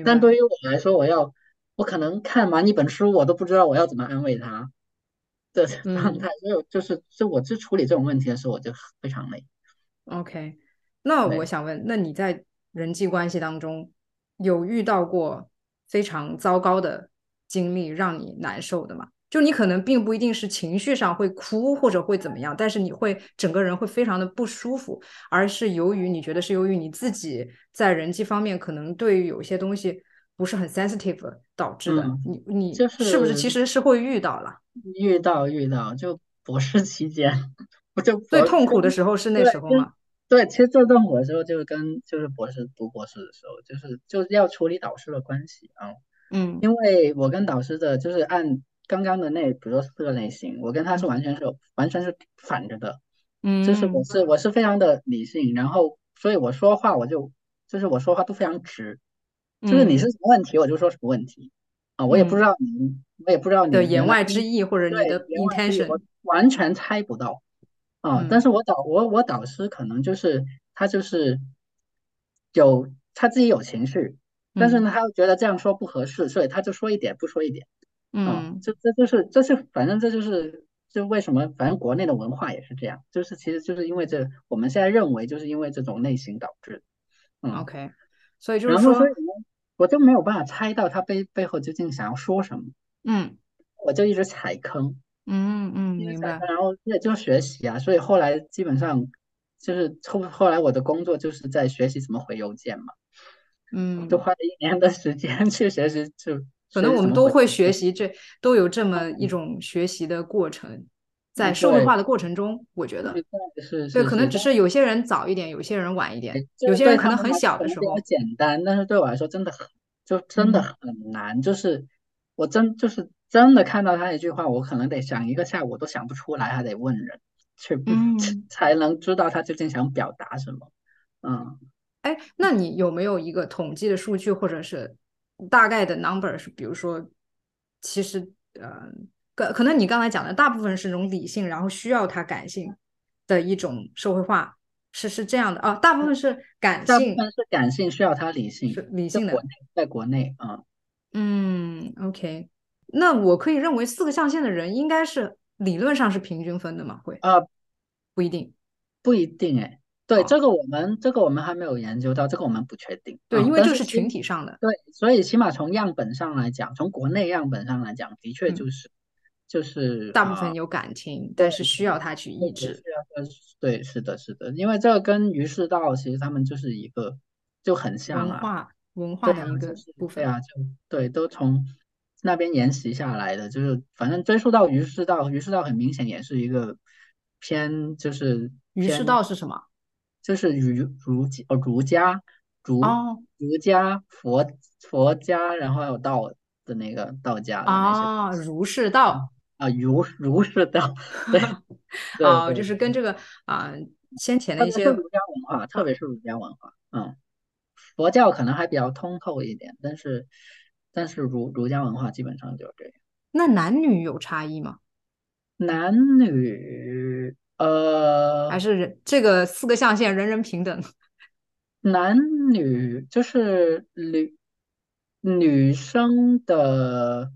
但对于我来说，我要。我可能看完一本书，我都不知道我要怎么安慰他的状态，所以就是，就我去处理这种问题的时候，我就非常累。OK，那我想问，那你在人际关系当中有遇到过非常糟糕的经历，让你难受的吗？就你可能并不一定是情绪上会哭或者会怎么样，但是你会整个人会非常的不舒服，而是由于你觉得是由于你自己在人际方面可能对于有些东西。不是很 sensitive 导致的，你你就是是不是其实是会遇到了？遇到遇到，就博士期间，我就最痛苦的时候是那时候吗？对，其实最痛苦的时候就是跟就是博士读博士的时候，就是就是要处理导师的关系啊。嗯，因为我跟导师的就是按刚刚的那，比如说四个类型，我跟他是完全是完全是反着的。嗯，就是我是我是非常的理性，然后。所以我说话我就就是我说话都非常直，就是你是什么问题我就说什么问题。啊，我也不知道你，我也不知道你的言外之意或者你的 intention，完全猜不到。啊。但是我导我我导师可能就是他就是有他自己有情绪，但是呢他又觉得这样说不合适，所以他就说一点不说一点。嗯，这这就是这是反正这就是就为什么反正国内的文化也是这样，就是其实就是因为这我们现在认为就是因为这种类型导致。嗯，OK，所以就是说，我就没有办法猜到他背背后究竟想要说什么。嗯，我就一直踩坑。嗯嗯，明白。然后也就学习啊，所以后来基本上就是后后来我的工作就是在学习怎么回邮件嘛。嗯，就花了一年的时间去学习就。可能我们都会学习，这都有这么一种学习的过程，在社会化的过程中，我觉得是对，可能只是有些人早一点，有些人晚一点，有些人可能很小的时候简单，但是对我来说真的很，就真的很难。就是我真就是真的看到他一句话，我可能得想一个下午都想不出来，还得问人去，才能知道他究竟想表达什么。嗯，哎，那你有没有一个统计的数据，或者是？大概的 number 是，比如说，其实呃，可可能你刚才讲的大部分是那种理性，然后需要他感性的一种社会化，是是这样的啊，大部分是感性，是感性需要他理性，是理性的，在国内啊，嗯，OK，那我可以认为四个象限的人应该是理论上是平均分的吗？会啊，不一定，不一定哎。对这个我们这个我们还没有研究到，这个我们不确定。对，因为这是群体上的。对，所以起码从样本上来讲，从国内样本上来讲，的确就是就是大部分有感情，但是需要他去抑制。对，是的，是的，因为这跟于世道其实他们就是一个就很像文化文化的一个部分啊，就对，都从那边沿袭下来的，就是反正追溯到于世道，于世道很明显也是一个偏就是于世道是什么？就是儒儒家哦，儒家儒儒家佛佛家，然后还有道的那个道家啊，儒释道啊，儒儒释道，对，哦，就是跟这个啊先前的一些儒家文化，特别是儒家文化，嗯，佛教可能还比较通透一点，但是但是儒儒家文化基本上就是这样。那男女有差异吗？男女。呃，还是人这个四个象限人人平等，男女就是女女生的，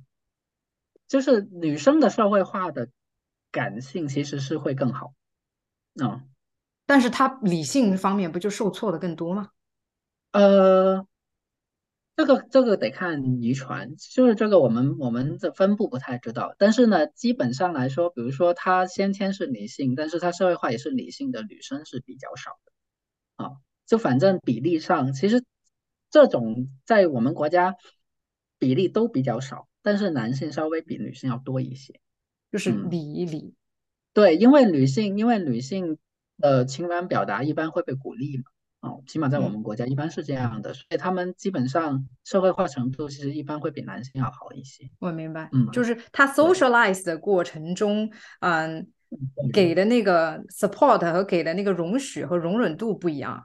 就是女生的社会化的感性其实是会更好，嗯，但是她理性方面不就受挫的更多吗？呃。这个这个得看遗传，就是这个我们我们的分布不太知道，但是呢，基本上来说，比如说她先天是理性，但是她社会化也是理性的女生是比较少的，啊，就反正比例上，其实这种在我们国家比例都比较少，但是男性稍微比女性要多一些，就是理一理，对，因为女性因为女性的情感表达一般会被鼓励嘛。哦，起码在我们国家一般是这样的，所以他们基本上社会化程度其实一般会比男性要好一些。我明白，嗯，就是他 socialize 的过程中，嗯，给的那个 support 和给的那个容许和容忍度不一样。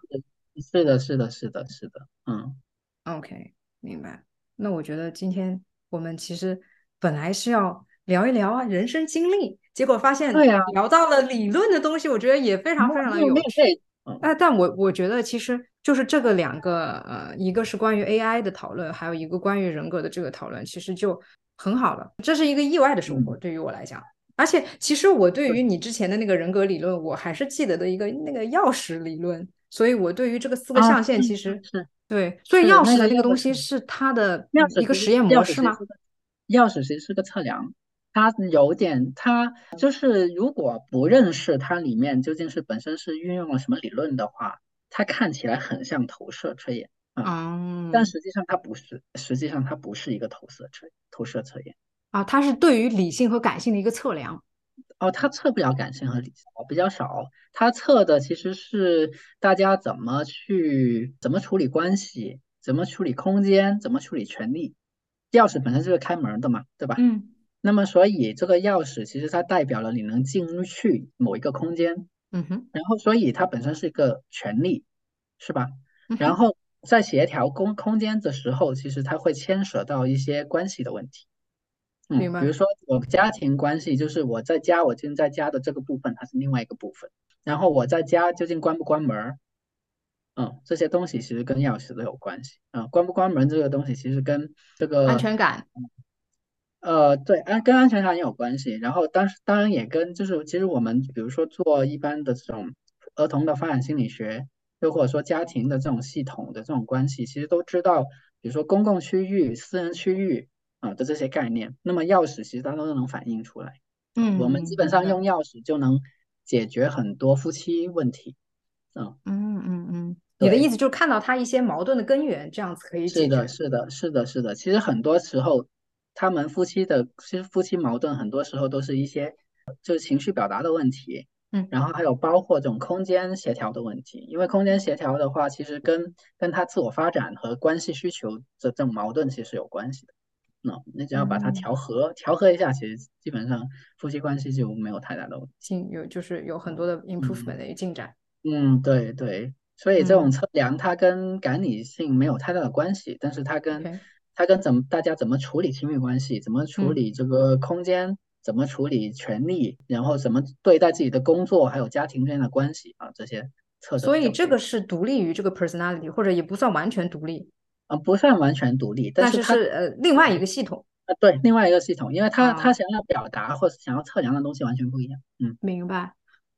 是的，是的，是的，是的，嗯，OK，明白。那我觉得今天我们其实本来是要聊一聊啊人生经历，结果发现对呀，聊到了理论的东西，我觉得也非常非常的有趣。哎，但我我觉得其实就是这个两个，呃，一个是关于 AI 的讨论，还有一个关于人格的这个讨论，其实就很好了。这是一个意外的收获，对于我来讲。而且，其实我对于你之前的那个人格理论，我还是记得的一个那个钥匙理论。所以我对于这个四个象限，其实是对。所以钥匙的那个东西是它的一个实验模式吗？钥匙其实是个测量。它有点，它就是如果不认识它里面究竟是本身是运用了什么理论的话，它看起来很像投射测验啊，但实际上它不是，实际上它不是一个投射测投射测验啊，它是对于理性和感性的一个测量。哦，它测不了感性和理性，比较少，它测的其实是大家怎么去怎么处理关系，怎么处理空间，怎么处理权利。钥匙本身就是开门的嘛，对吧？嗯。那么，所以这个钥匙其实它代表了你能进去某一个空间，嗯哼。然后，所以它本身是一个权利，是吧？然后在协调空空间的时候，其实它会牵扯到一些关系的问题。嗯，比如说我家庭关系，就是我在家，我究竟在家的这个部分，它是另外一个部分。然后我在家究竟关不关门？嗯，这些东西其实跟钥匙都有关系。嗯，关不关门这个东西，其实跟这个安全感。呃，对，安跟安全感也有关系。然后当当然也跟就是，其实我们比如说做一般的这种儿童的发展心理学，又或者说家庭的这种系统的这种关系，其实都知道，比如说公共区域、私人区域啊的这些概念。那么钥匙其实它都能反映出来。嗯，我们基本上用钥匙就能解决很多夫妻问题。嗯嗯嗯嗯，你的意思就是看到他一些矛盾的根源，这样子可以解决。是的，是的，是的，是的。其实很多时候。他们夫妻的其实夫妻矛盾很多时候都是一些就是情绪表达的问题，嗯，然后还有包括这种空间协调的问题。因为空间协调的话，其实跟跟他自我发展和关系需求的这种矛盾其实有关系的。那你只要把它调和调和一下，其实基本上夫妻关系就没有太大的问进有就是有很多的 improvement 的进展。嗯，对对，所以这种测量它跟感理性没有太大的关系，但是它跟它跟怎么大家怎么处理亲密关系，怎么处理这个空间，怎么处理权利，然后怎么对待自己的工作，还有家庭之间的关系啊，这些测所以这个。是独立于这个 personality，或者也不算完全独立啊，不算完全独立，但是是呃另外一个系统啊，对，另外一个系统，因为他他想要表达或者想要测量的东西完全不一样。嗯，明白。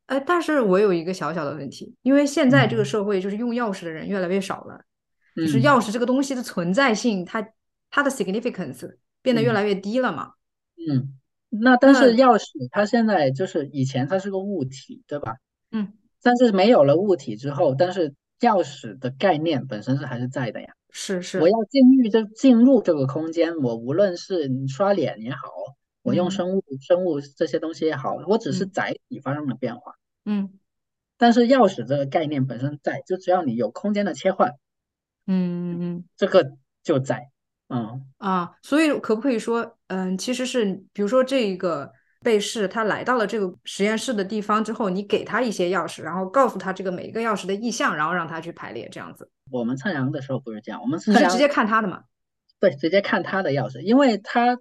哎，但是我有一个小小的问题，因为现在这个社会就是用钥匙的人越来越少了，就是钥匙这个东西的存在性，它。它的 significance 变得越来越低了嘛？嗯，那但是钥匙它现在就是以前它是个物体，对吧？嗯，但是没有了物体之后，但是钥匙的概念本身是还是在的呀。是是，我要进入这进入这个空间，我无论是刷脸也好，我用生物生物这些东西也好，我只是载体发生了变化。嗯，但是钥匙这个概念本身在，就只要你有空间的切换，嗯嗯，这个就在。嗯。啊，所以可不可以说，嗯，其实是比如说这一个被试，他来到了这个实验室的地方之后，你给他一些钥匙，然后告诉他这个每一个钥匙的意向，然后让他去排列这样子。我们测量的时候不是这样，我们是直接看他的嘛？对，直接看他的钥匙，因为他，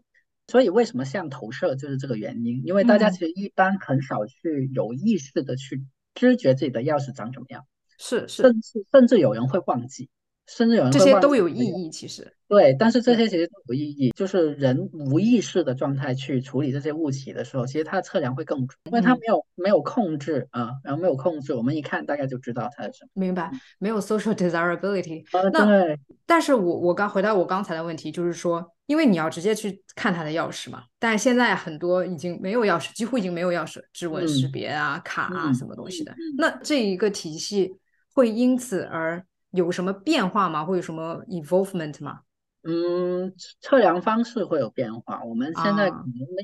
所以为什么像投射就是这个原因，因为大家其实一般很少去有意识的去知觉自己的钥匙长什么样，是是，甚至甚至有人会忘记。甚至有人这些都有意义，其实对，但是这些其实都有意义。就是人无意识的状态去处理这些物体的时候，其实它的测量会更准，因为它没有没有控制啊，然后没有控制，我们一看大概就知道它是什么。明白，没有 social desirability。那但是我我刚回到我刚才的问题，就是说，因为你要直接去看它的钥匙嘛，但是现在很多已经没有钥匙，几乎已经没有钥匙，指纹识别啊、卡啊什么东西的。那这一个体系会因此而。有什么变化吗？会有什么 involvement 吗？嗯，测量方式会有变化。我们现在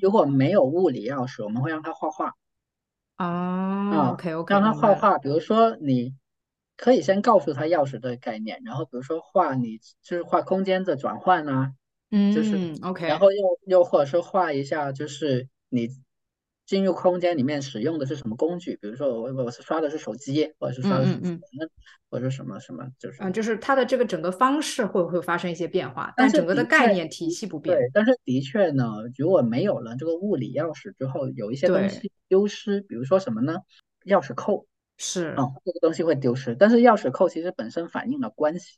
如果没有物理钥匙，我们会让他画画。啊，OK OK，让他画画。比如说，你可以先告诉他钥匙的概念，然后比如说画你就是画空间的转换啊，嗯，就是 OK，然后又又或者是画一下就是你。进入空间里面使用的是什么工具？比如说我我是刷的是手机，或者是刷的是什么，或者什么什么，就是嗯，就是它的这个整个方式会不会发生一些变化？但整个的概念体系不变。对，但是的确呢，如果没有了这个物理钥匙之后，有一些东西丢失，比如说什么呢？钥匙扣是啊，这个东西会丢失。但是钥匙扣其实本身反映了关系。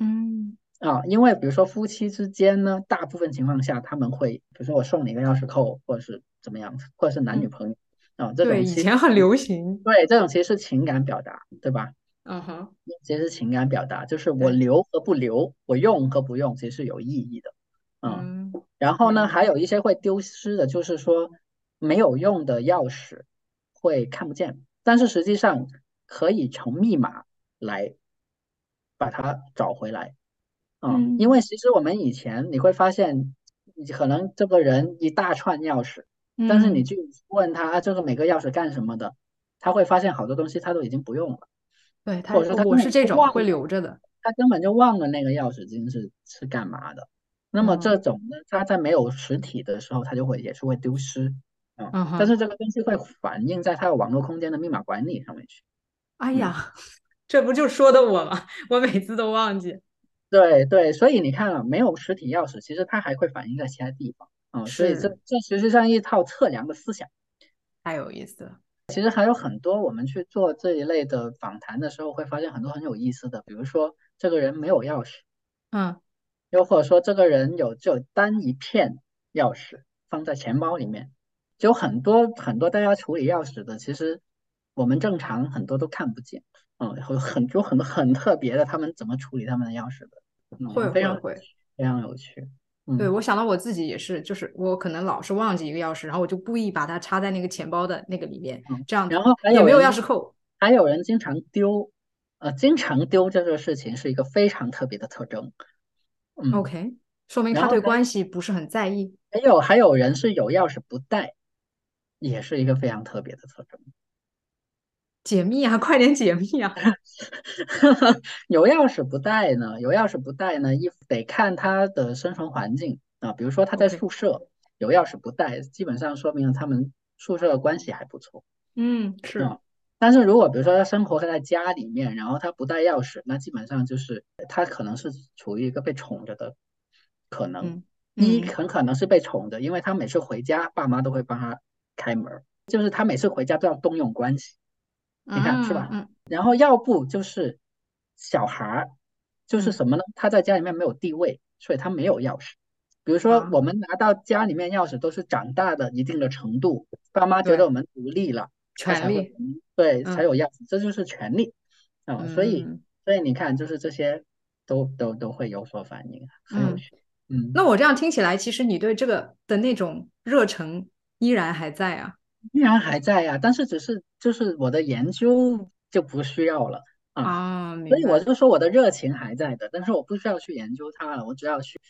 嗯啊，因为比如说夫妻之间呢，大部分情况下他们会，比如说我送你一个钥匙扣，或者是。怎么样子，或者是男女朋友啊？这种以前很流行。对，这种其实是情感表达，对吧？嗯哼，其实是情感表达，就是我留和不留，我用和不用，其实是有意义的。嗯。然后呢，还有一些会丢失的，就是说没有用的钥匙会看不见，但是实际上可以从密码来把它找回来。嗯。因为其实我们以前你会发现，你可能这个人一大串钥匙。但是你去问他这个每个钥匙干什么的，他会发现好多东西他都已经不用了。对，或者说他我是这种会留着的，他根本就忘了那个钥匙究竟是是干嘛的。那么这种呢，他在没有实体的时候，他就会也是会丢失啊。但是这个东西会反映在他的网络空间的密码管理上面去。哎呀，这不就说的我吗？我每次都忘记。对对，所以你看啊，没有实体钥匙，其实它还会反映在其他地方。嗯，所以这这实际上一套测量的思想，太有意思了。其实还有很多，我们去做这一类的访谈的时候，会发现很多很有意思的，比如说这个人没有钥匙，嗯，又或者说这个人有就单一片钥匙放在钱包里面，就很多很多大家处理钥匙的，其实我们正常很多都看不见，嗯，会很多很多很特别的，他们怎么处理他们的钥匙的，会非常会非常有趣。对，我想到我自己也是，就是我可能老是忘记一个钥匙，然后我就故意把它插在那个钱包的那个里面，这样。然后还有没有钥匙扣？还有人经常丢，呃，经常丢这个事情是一个非常特别的特征。嗯，OK，说明他对关系不是很在意。还有还有人是有钥匙不带，也是一个非常特别的特征。解密啊，快点解密啊！有钥匙不带呢？有钥匙不带呢？一得看他的生存环境啊。比如说他在宿舍有钥匙不带，基本上说明他们宿舍的关系还不错。嗯，是。但是如果比如说他生活在家里面，然后他不带钥匙，那基本上就是他可能是处于一个被宠着的可能。一很可能是被宠的，因为他每次回家，爸妈都会帮他开门，就是他每次回家都要动用关系。你看是吧？嗯，然后要不就是小孩儿，就是什么呢？他在家里面没有地位，所以他没有钥匙。比如说，我们拿到家里面钥匙都是长大的一定的程度，爸妈觉得我们独立了，权利，对，才有钥匙，这就是权利啊。所以，所以你看，就是这些都都都会有所反应，很有趣。嗯，那我这样听起来，其实你对这个的那种热忱依然还在啊。依然还在呀，但是只是就是我的研究就不需要了啊，所以我就说我的热情还在的，但是我不需要去研究它了，我只要去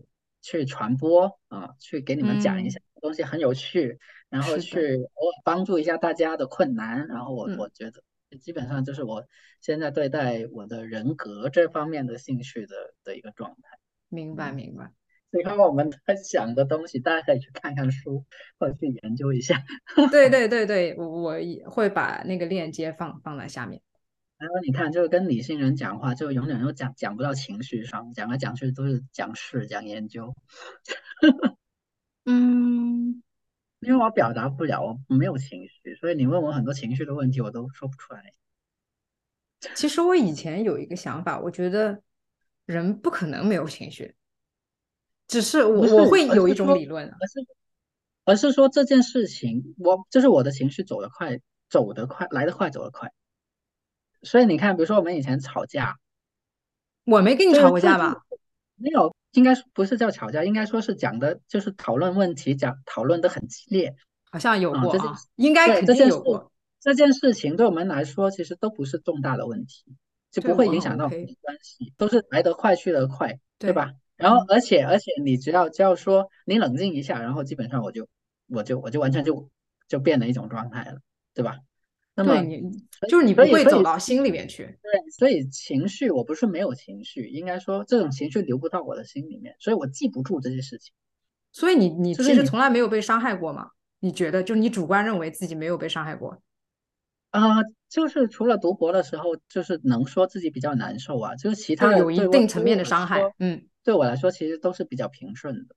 去传播啊，去给你们讲一下东西很有趣，然后去偶尔帮助一下大家的困难，然后我我觉得基本上就是我现在对待我的人格这方面的兴趣的的一个状态。明白，明白。你看我们在想的东西，大家可以去看看书，或者去研究一下。对对对对，我我也会把那个链接放放在下面。然后你看，就是跟理性人讲话，就永远都讲讲不到情绪上，讲来讲去都是讲事、讲研究。嗯，因为我表达不了，我没有情绪，所以你问我很多情绪的问题，我都说不出来。其实我以前有一个想法，我觉得人不可能没有情绪。只是我我会有一种理论，而是而是说这件事情，我就是我的情绪走得快，走得快，来得快，走得快。所以你看，比如说我们以前吵架，我没跟你吵过架吧？没有，应该不是叫吵架，应该说是讲的，就是讨论问题，讲讨论的很激烈。好像有过，应该肯定有过。这件事情对我们来说，其实都不是重大的问题，就不会影响到我们关系，都是来得快去得快，对吧？然后，而且，而且，你只要只要说你冷静一下，然后基本上我就，我就，我就完全就就变了一种状态了，对吧？那么你就是你不会走到心里面去。对，所以情绪我不是没有情绪，应该说这种情绪流不到我的心里面，所以我记不住这些事情。所以你你其实从来没有被伤害过吗？你觉得就是你主观认为自己没有被伤害过？啊，就是除了读博的时候，就是能说自己比较难受啊，就是其他有一定层面的伤害，嗯。对我来说，其实都是比较平顺的，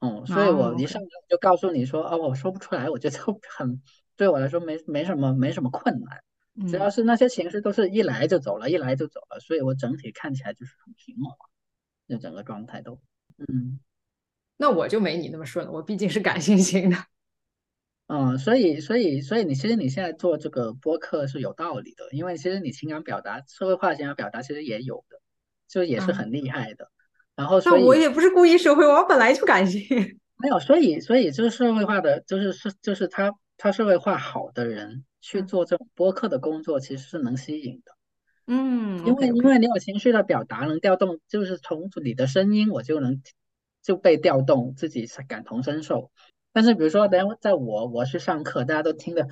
嗯，所以我一上来就告诉你说，哦，我说不出来，我觉得很，对我来说没没什么没什么困难，主要是那些情绪都是一来就走了，一来就走了，所以我整体看起来就是很平稳，那整个状态都，嗯，那我就没你那么顺，我毕竟是感性型的，嗯，所以所以所以你其实你现在做这个播客是有道理的，因为其实你情感表达、社会化情感表达其实也有的，就也是很厉害的。然后，所以我也不是故意社会化，我本来就感性。没有，所以，所以就是社会化的，就是是，就是他他社会化好的人去做这种播客的工作，其实是能吸引的。嗯，因为因为你有情绪的表达，能调动，就是从你的声音，我就能就被调动，自己感同身受。但是比如说，等下在我我去上课，大家都听的。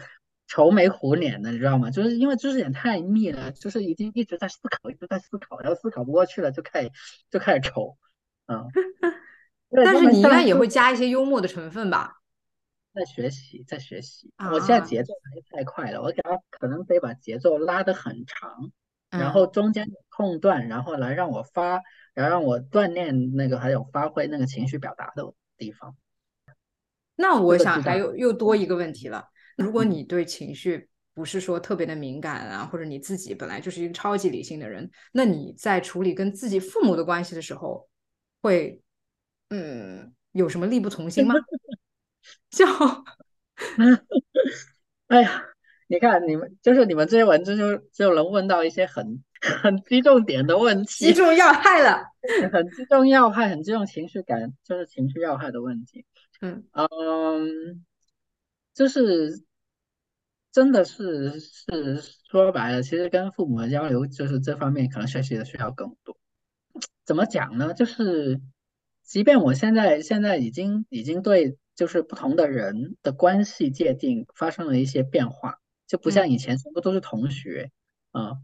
愁眉苦脸的，你知道吗？就是因为知识点太密了，就是已经一直在思考，一直在思考，然后思考不过去了，就开始就开始愁。嗯，但是你应该也会加一些幽默的成分吧？在学习，在学习。我现在节奏还是太快了，我给他可能得把节奏拉得很长。然后中间有空段，然后来让我发，然后让我锻炼那个还有发挥那个情绪表达的地方。那我想还有又多一个问题了，如果你对情绪不是说特别的敏感啊，或者你自己本来就是一个超级理性的人，那你在处理跟自己父母的关系的时候，会嗯有什么力不从心吗？就，哎呀。你看，你们就是你们这些文字，就就能问到一些很很击重点的问题，击中要害了，很击中要害，很击中情绪感，就是情绪要害的问题。嗯嗯，就是真的是是说白了，其实跟父母的交流，就是这方面可能学习的需要更多。怎么讲呢？就是即便我现在现在已经已经对就是不同的人的关系界定发生了一些变化。就不像以前全部都是同学啊，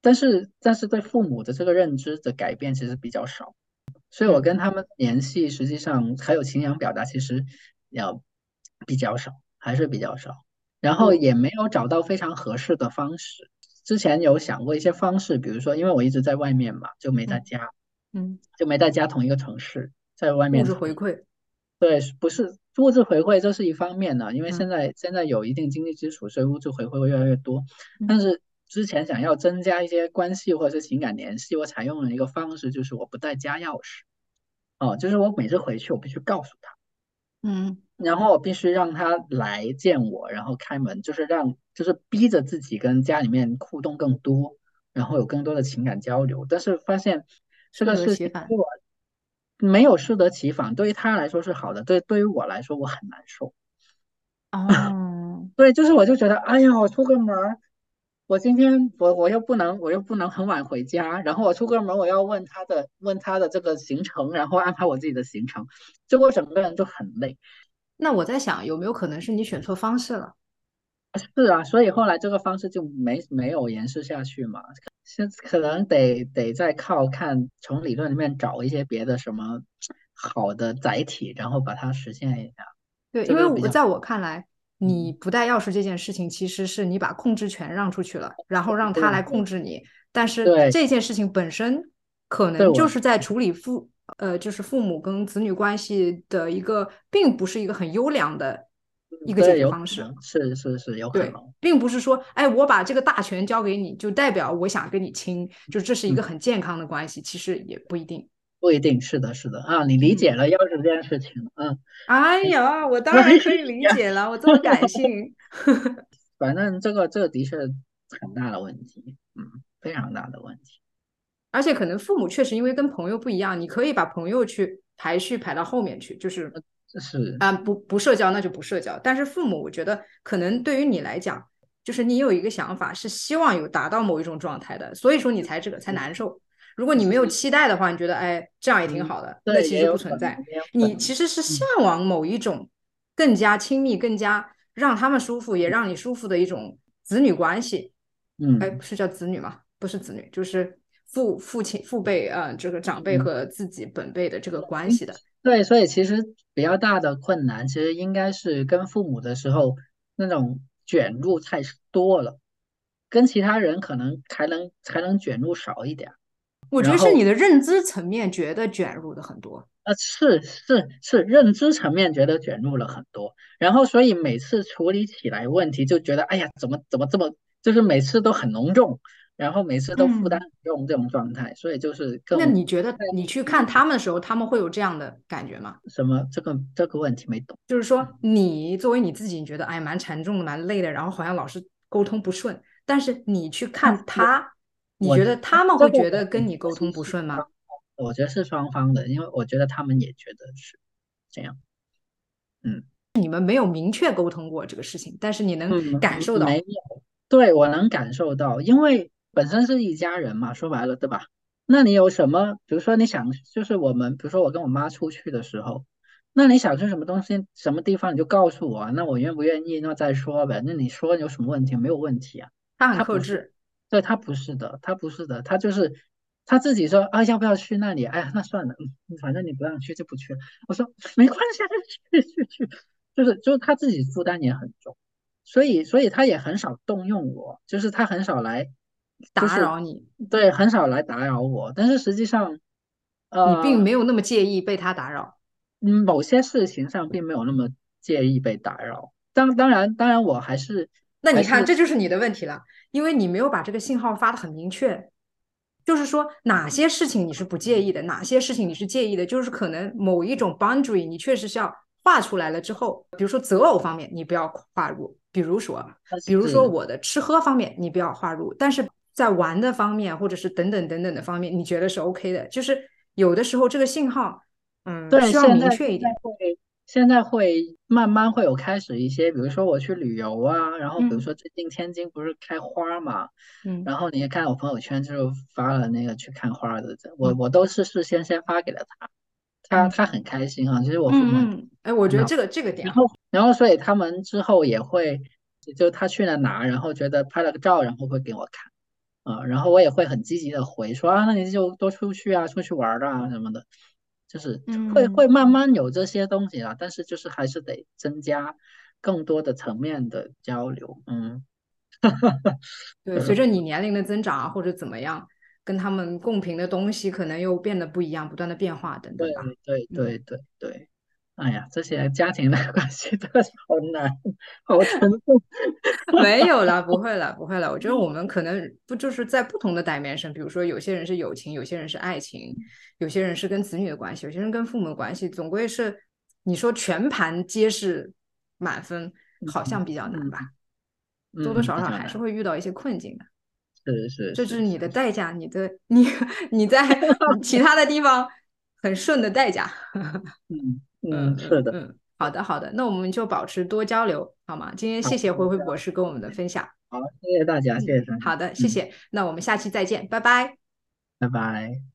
但是但是对父母的这个认知的改变其实比较少，所以我跟他们联系实际上还有情感表达其实要比较少，还是比较少，然后也没有找到非常合适的方式。之前有想过一些方式，比如说因为我一直在外面嘛，就没在家，嗯，就没在家同一个城市，在外面物质回馈，对，不是。物质回馈这是一方面呢，因为现在现在有一定经济基础，所以物质回馈会越来越多。但是之前想要增加一些关系或者是情感联系，我采用了一个方式，就是我不带家钥匙。哦，就是我每次回去我必须告诉他，嗯，然后我必须让他来见我，然后开门，就是让就是逼着自己跟家里面互动更多，然后有更多的情感交流。但是发现这个事情对我。没有适得其反，对于他来说是好的，对对于我来说我很难受。哦，对，就是我就觉得，哎呀，我出个门，我今天我我又不能我又不能很晚回家，然后我出个门我要问他的问他的这个行程，然后安排我自己的行程，就我整个人就很累。那我在想，有没有可能是你选错方式了？是啊，所以后来这个方式就没没有延续下去嘛。现可能得得再靠看从理论里面找一些别的什么好的载体，然后把它实现一下。对，因为我在我看来，你不带钥匙这件事情，其实是你把控制权让出去了，然后让他来控制你。但是这件事情本身可能就是在处理父呃，就是父母跟子女关系的一个，并不是一个很优良的。一个解决方式是是是有可能，并不是说，哎，我把这个大权交给你，就代表我想跟你亲，就这是一个很健康的关系，其实也不一定，不一定是的，是的。啊，你理解了钥匙这件事情，嗯，哎呀，我当然可以 理解了，我这么感。性，反正这个这个的确很大的问题，嗯，非常大的问题，而且可能父母确实因为跟朋友不一样，你可以把朋友去排序排到后面去，就是。是啊，不不社交那就不社交。但是父母，我觉得可能对于你来讲，就是你有一个想法是希望有达到某一种状态的，所以说你才这个才难受。如果你没有期待的话，你觉得哎这样也挺好的，那其实不存在。你其实是向往某一种更加亲密、更加让他们舒服也让你舒服的一种子女关系。嗯，哎，是叫子女吗？不是子女，就是父父亲父辈啊，这个长辈和自己本辈的这个关系的。对，所以其实比较大的困难，其实应该是跟父母的时候那种卷入太多了，跟其他人可能还能还能卷入少一点。我觉得是你的认知层面觉得卷入的很多。呃，是是是，认知层面觉得卷入了很多，然后所以每次处理起来问题就觉得，哎呀，怎么怎么这么，就是每次都很浓重。然后每次都负担重这种状态，所以就是更那你觉得你去看他们的时候，他们会有这样的感觉吗？什么这个这个问题没懂？就是说你作为你自己，你觉得哎蛮沉重的，蛮累的，然后好像老是沟通不顺。但是你去看他，你觉得他们会觉得跟你沟通不顺吗？我觉得是双方的，因为我觉得他们也觉得是这样。嗯，你们没有明确沟通过这个事情，但是你能感受到？没有，对我能感受到，因为。本身是一家人嘛，说白了，对吧？那你有什么，比如说你想，就是我们，比如说我跟我妈出去的时候，那你想吃什么东西，什么地方你就告诉我，那我愿不愿意，那再说呗。那你说有什么问题？没有问题啊。他很克制，对他不是的，他不是的，他就是他自己说啊，要不要去那里？哎呀，那算了，嗯，反正你不让去就不去了。我说没关系，去去去，就是就是他自己负担也很重，所以所以他也很少动用我，就是他很少来。打扰你，对，很少来打扰我。但是实际上，呃，你并没有那么介意被他打扰。嗯，某些事情上并没有那么介意被打扰。当当然，当然，我还是。那你看，这就是你的问题了，因为你没有把这个信号发的很明确，就是说哪些事情你是不介意的，哪些事情你是介意的，就是可能某一种 boundary 你确实是要画出来了之后，比如说择偶方面你不要跨入，比如说，比如说我的吃喝方面你不要划入，但是在玩的方面或者是等等等等的方面，你觉得是 OK 的，就是有的时候这个信号，嗯，需要明确一点。现在会慢慢会有开始一些，比如说我去旅游啊，然后比如说最近天津不是开花嘛，嗯，然后你也看我朋友圈就发了那个去看花的，我我都是事先先发给了他，他他很开心啊，其实我父母，哎，我觉得这个这个点，然后。然后所以他们之后也会，就他去了哪，然后觉得拍了个照，然后会给我看，啊，然后我也会很积极的回说啊，那你就多出去啊，出去玩啊什么的。就是会会慢慢有这些东西啦，但是就是还是得增加更多的层面的交流。嗯，对，随着你年龄的增长啊，或者怎么样，跟他们共频的东西可能又变得不一样，不断的变化等等吧。对对对对对。哎呀，这些家庭的 关系真的是好难，好沉重。没有啦，不会了，不会了。我觉得我们可能不就是在不同的 dimension，比如说有些人是友情，有些人是爱情，有些人是跟子女的关系，有些人跟父母的关系，总归是你说全盘皆是满分，好像比较难吧？多多少少还是会遇到一些困境的。是是，这是你的代价，你的你 你在其他的地方很顺的代价。嗯。嗯，是的，嗯，好的，好的，那我们就保持多交流，好吗？今天谢谢灰灰博士跟我们的分享，好，谢谢大家，谢谢好的，谢谢，那我们下期再见，拜拜，拜拜。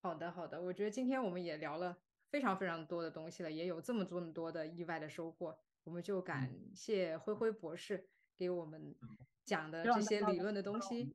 好的，好的，我觉得今天我们也聊了非常非常多的东西了，也有这么这么多的意外的收获，我们就感谢灰灰博士给我们讲的这些理论的东西。